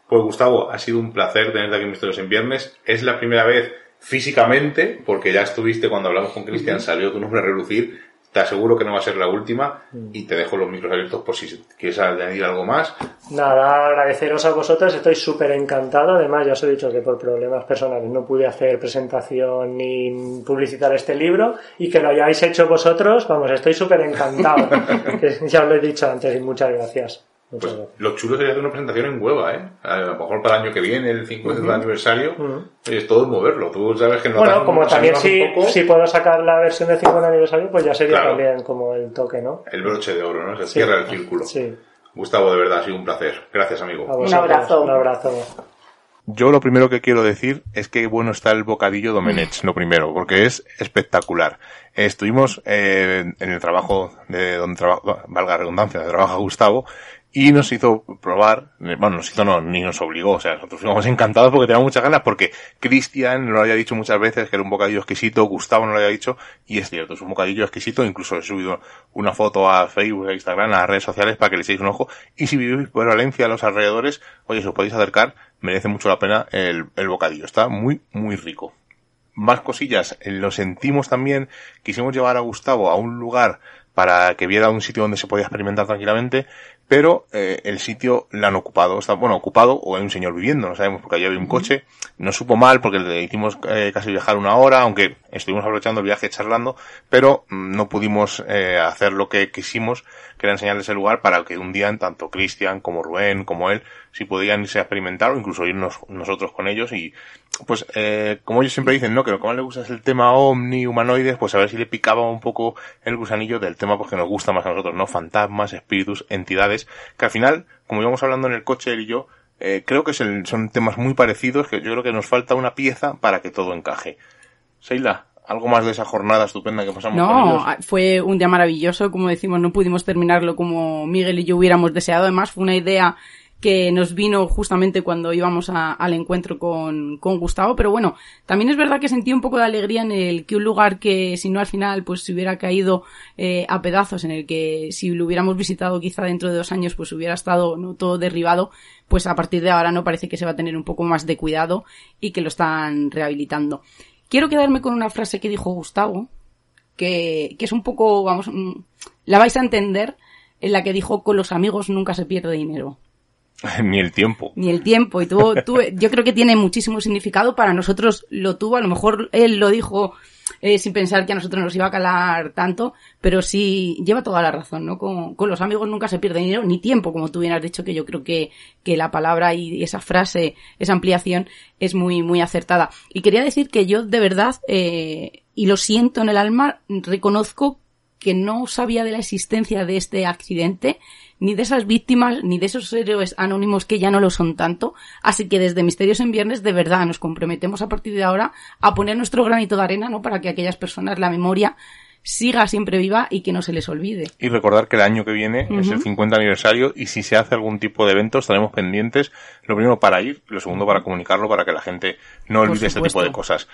Pues Gustavo, ha sido un placer tenerte aquí en Misterios en Viernes. Es la primera vez físicamente, porque ya estuviste cuando hablamos con Cristian, salió tu nombre a relucir. Te aseguro que no va a ser la última y te dejo los micros abiertos por si quieres añadir algo más. Nada, agradeceros a vosotros, estoy súper encantado. Además, ya os he dicho que por problemas personales no pude hacer presentación ni publicitar este libro y que lo hayáis hecho vosotros, vamos, estoy súper encantado. [laughs] Ya os lo he dicho antes y muchas gracias. Muchas Pues gracias. lo chulo sería hacer una presentación en Hueva, ¿eh? A lo mejor para el año que viene, el 50 aniversario, Ujú. oye, es todo moverlo. Tú sabes que no Bueno, como también si, si puedo sacar la versión del 50 aniversario, pues ya sería Claro. también como el toque, ¿no? El broche de oro, ¿no? Se Sí. cierra el círculo. Sí. Gustavo, de verdad, ha sido un placer. Gracias, amigo. Vosotros, abrazo. Un abrazo. Yo lo primero que quiero decir es que bueno está el bocadillo Domenech, lo primero, porque es espectacular. Estuvimos eh, en el trabajo de donde trabaja, valga la redundancia, donde trabaja Gustavo, y nos hizo probar, bueno, nos hizo no, ni nos obligó, o sea, nosotros fuimos encantados porque teníamos muchas ganas, porque Cristian lo había dicho muchas veces que era un bocadillo exquisito, Gustavo no lo había dicho, y es cierto, es un bocadillo exquisito, incluso he subido una foto a Facebook, a Instagram, a las redes sociales para que le echéis un ojo, y si vivís por Valencia, a los alrededores, oye, si os podéis acercar, merece mucho la pena el, el bocadillo, está muy, muy rico más cosillas. Eh, Lo sentimos también. Quisimos llevar a Gustavo a un lugar para que viera un sitio donde se podía experimentar tranquilamente, pero eh, el sitio lo han ocupado. Está, bueno, ocupado o hay un señor viviendo, no sabemos, porque allí había un coche. No supo mal porque le hicimos eh, casi viajar una hora, aunque estuvimos aprovechando el viaje charlando, pero mm, no pudimos eh, hacer lo que quisimos, que era enseñarles el lugar para que un día tanto Cristian como Rubén como él si podían irse a experimentar o incluso irnos nosotros con ellos. Y pues eh, como ellos siempre dicen no que lo que más les gusta es el tema ovni humanoides pues a ver si le picaba un poco el gusanillo del tema porque nos gusta más a nosotros no fantasmas espíritus entidades que al final como íbamos hablando en el coche él y yo eh, creo que son temas muy parecidos que yo creo que nos falta una pieza para que todo encaje. Seila algo más de esa jornada estupenda que pasamos con No, ellos a- fue un día maravilloso, como decimos, no pudimos terminarlo como Miguel y yo hubiéramos deseado. Además, fue una idea que nos vino justamente cuando íbamos a- al encuentro con, con Gustavo, pero bueno, también es verdad que sentí un poco de alegría en el que un lugar que si no al final pues se hubiera caído eh, a pedazos, en el que si lo hubiéramos visitado quizá dentro de dos años pues hubiera estado no todo derribado, pues a partir de ahora no parece que se va a tener un poco más de cuidado y que lo están rehabilitando. Quiero quedarme con una frase que dijo Gustavo, que, que es un poco, vamos, mm, la vais a entender, en la que dijo con los amigos nunca se pierde dinero. [laughs] Ni el tiempo. Ni el tiempo. Y tuvo, tuvo- yo creo que tiene muchísimo significado. Para nosotros lo tuvo. A lo mejor él lo dijo eh, sin pensar que a nosotros nos iba a calar tanto. Pero sí lleva toda la razón, ¿no? Con, los amigos nunca se pierde dinero ni tiempo, como tú bien has dicho, que yo creo que, que la palabra y esa frase, esa ampliación es muy, muy acertada. Y quería decir que yo de verdad, eh, y lo siento en el alma, reconozco que no sabía de la existencia de este accidente, ni de esas víctimas, ni de esos héroes anónimos que ya no lo son tanto. Así que desde Misterios en Viernes, de verdad, nos comprometemos a partir de ahora a poner nuestro granito de arena, ¿no? Para que aquellas personas, la memoria, siga siempre viva y que no se les olvide. Y recordar que el año que viene es el Ujú. 50 aniversario y si se hace algún tipo de evento estaremos pendientes, lo primero para ir, lo segundo para comunicarlo para que la gente no olvide este tipo de cosas.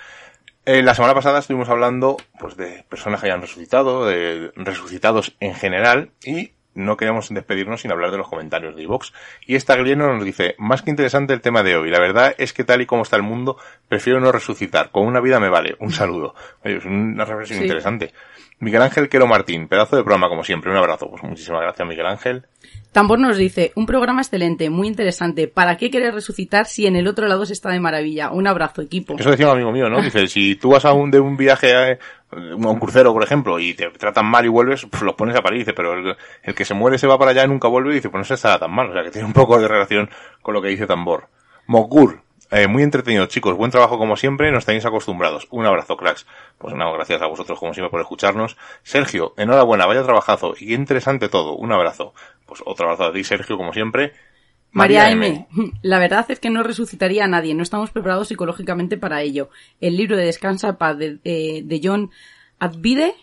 Eh, la semana pasada estuvimos hablando pues de personas que hayan resucitado, de resucitados en general y no queríamos despedirnos sin hablar de los comentarios de iVox. Y esta Glieno nos dice, más que interesante el tema de hoy, la verdad es que tal y como está el mundo, prefiero no resucitar, con una vida me vale, un saludo. Es una reflexión Sí. interesante. Miguel Ángel Quero Martín, pedazo de programa como siempre, un abrazo. Pues muchísimas gracias Miguel Ángel. Tambor nos dice, un programa excelente, muy interesante. ¿Para qué querer resucitar si en el otro lado se está de maravilla? Un abrazo, equipo. Eso decía un amigo mío, ¿no? Dice, si tú vas a un, de un viaje a, a un crucero, por ejemplo, y te tratan mal y vuelves, pues los pones a parir. Dice, pero el, que se muere se va para allá y nunca vuelve, dice, pues no se estará tan mal. O sea, que tiene un poco de relación con lo que dice Tambor. Mogur, eh, muy entretenido, chicos. Buen trabajo como siempre, nos tenéis acostumbrados. Un abrazo, cracks. Pues nada, gracias a vosotros como siempre por escucharnos. Sergio, enhorabuena, vaya trabajazo. Y qué interesante todo. Un abrazo. Pues otro abrazo a ti, Sergio, como siempre. María M. [laughs] La verdad es que no resucitaría a nadie, no estamos preparados psicológicamente para ello. El libro de Descansa Paz de, eh, de John Advide,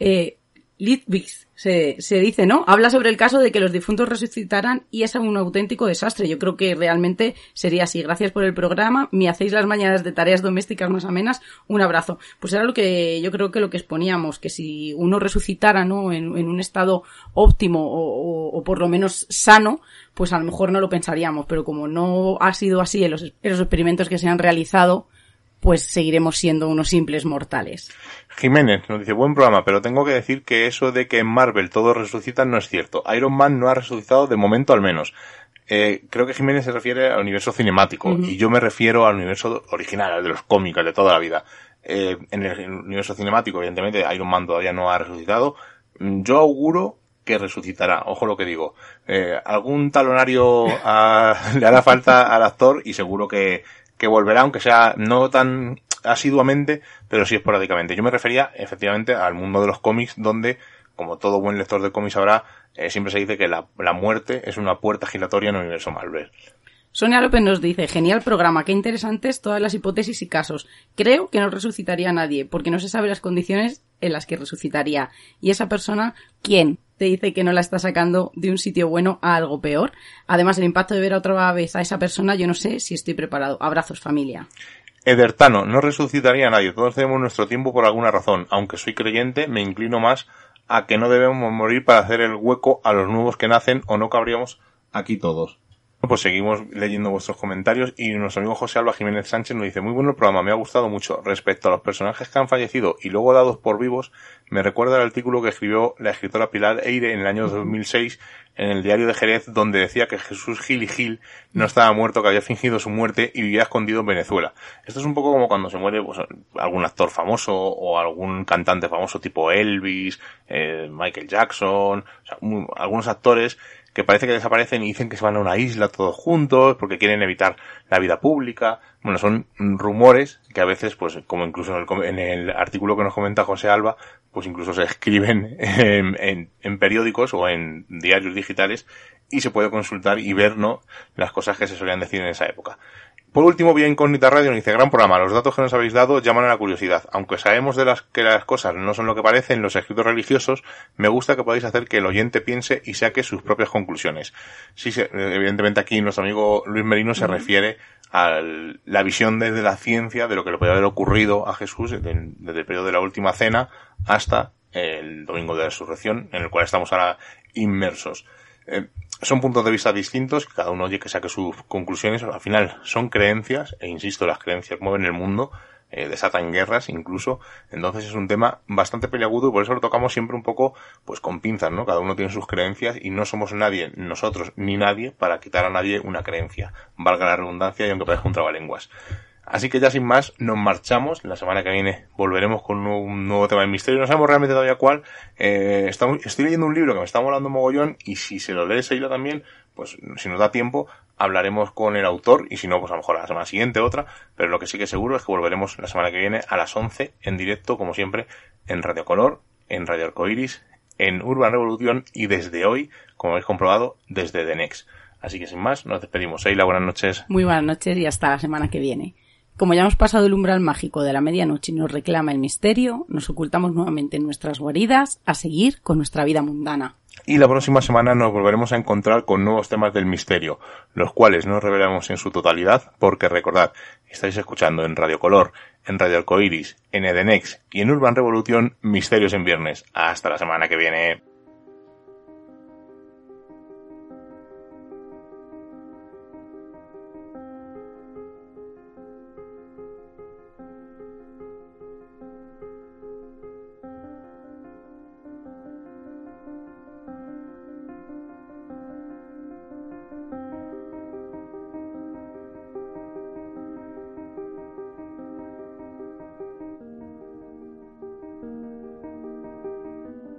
eh, Litvix, se, se dice, ¿no? Habla sobre el caso de que los difuntos resucitaran y es un auténtico desastre. Yo creo que realmente sería así. Gracias por el programa. Me hacéis las mañanas de tareas domésticas más amenas. Un abrazo. Pues era lo que yo creo que lo que exponíamos, que si uno resucitara, ¿no? En, en un estado óptimo o, o- o por lo menos sano, pues a lo mejor no lo pensaríamos. Pero como no ha sido así en los, en los experimentos que se han realizado, pues seguiremos siendo unos simples mortales. Jiménez nos dice, buen programa, pero tengo que decir que eso de que en Marvel todos resucitan no es cierto. Iron Man no ha resucitado de momento al menos. Eh, creo que Jiménez se refiere al universo cinemático y yo me refiero al universo original, al de los cómics, al de toda la vida. Eh, en el universo cinemático, evidentemente, Iron Man todavía no ha resucitado. Mm, Yo auguro que resucitará. Ojo lo que digo. Eh, algún talonario [laughs] a- le hará falta al actor y seguro que, que volverá, aunque sea no tan asiduamente, pero sí esporádicamente. Yo me refería efectivamente al mundo de los cómics, donde, como todo buen lector de cómics sabrá, eh, siempre se dice que la, la muerte es una puerta giratoria en el universo Marvel. Sonia López nos dice, genial programa, qué interesantes todas las hipótesis y casos. Creo que no resucitaría nadie, porque no se sabe las condiciones en las que resucitaría. Y esa persona, ¿quién? Te dice que no la está sacando de un sitio bueno a algo peor. Además, el impacto de ver otra vez a esa persona, yo no sé si estoy preparado. Abrazos, familia. Edertano, no resucitaría a nadie. Todos tenemos nuestro tiempo por alguna razón. Aunque soy creyente, me inclino más a que no debemos morir para hacer el hueco a los nuevos que nacen o no cabríamos aquí todos. Pues seguimos leyendo vuestros comentarios y nuestro amigo José Alba Jiménez Sánchez nos dice, muy bueno el programa, me ha gustado mucho. Respecto a los personajes que han fallecido y luego dados por vivos, me recuerda el artículo que escribió la escritora Pilar Eire en el año 2006 en el diario de Jerez, donde decía que Jesús Gil y Gil no estaba muerto, que había fingido su muerte y vivía escondido en Venezuela. Esto es un poco como cuando se muere pues, algún actor famoso o algún cantante famoso tipo Elvis, eh, Michael Jackson, o sea, algunos actores que parece que desaparecen y dicen que se van a una isla todos juntos porque quieren evitar la vida pública. Bueno, son rumores que a veces, pues, como incluso en el, en el artículo que nos comenta José Alba, pues incluso se escriben [laughs] en, en- en periódicos o en diarios digitales y se puede consultar y ver, ¿no? Las cosas que se solían decir en esa época. Por último, Vía Incógnita Radio nos dice, gran programa, los datos que nos habéis dado llaman a la curiosidad. Aunque sabemos de las que las cosas no son lo que parecen los escritos religiosos, me gusta que podáis hacer que el oyente piense y saque sus propias conclusiones. Sí, evidentemente aquí nuestro amigo Luis Merino se refiere a la visión desde la ciencia de lo que le puede haber ocurrido a Jesús desde, desde el periodo de la última cena hasta el domingo de la resurrección, en el cual estamos ahora inmersos. Eh, son puntos de vista distintos, que cada uno oye que saque sus conclusiones, al final son creencias, e insisto, las creencias mueven el mundo, eh, desatan guerras incluso. Entonces es un tema bastante peliagudo y por eso lo tocamos siempre un poco pues con pinzas, ¿no? Cada uno tiene sus creencias y no somos nadie, nosotros ni nadie, para quitar a nadie una creencia. Valga la redundancia y aunque parezca un trabalenguas. Así que ya sin más, nos marchamos. La semana que viene volveremos con un nuevo, tema de misterio. No sabemos realmente todavía cuál. Eh, estoy leyendo un libro que me está molando mogollón y si se lo lee Seila también, pues si nos da tiempo, hablaremos con el autor y si no, pues a lo mejor la semana siguiente otra. Pero lo que sí que seguro es que volveremos la semana que viene a las 11 en directo, como siempre, en Radio Color, en Radio Arcoiris, en Urban Revolución y desde hoy, como habéis comprobado, desde The Next. Así que sin más, nos despedimos. Seila, buenas noches. Muy buenas noches y hasta la semana que viene. Como ya hemos pasado el umbral mágico de la medianoche y nos reclama el misterio, nos ocultamos nuevamente en nuestras guaridas a seguir con nuestra vida mundana. Y la próxima semana nos volveremos a encontrar con nuevos temas del misterio, los cuales no revelaremos en su totalidad, porque recordad, estáis escuchando en Radio Color, en Radio Arcoiris, en Edenex y en Urban Revolución Misterios en Viernes. Hasta la semana que viene.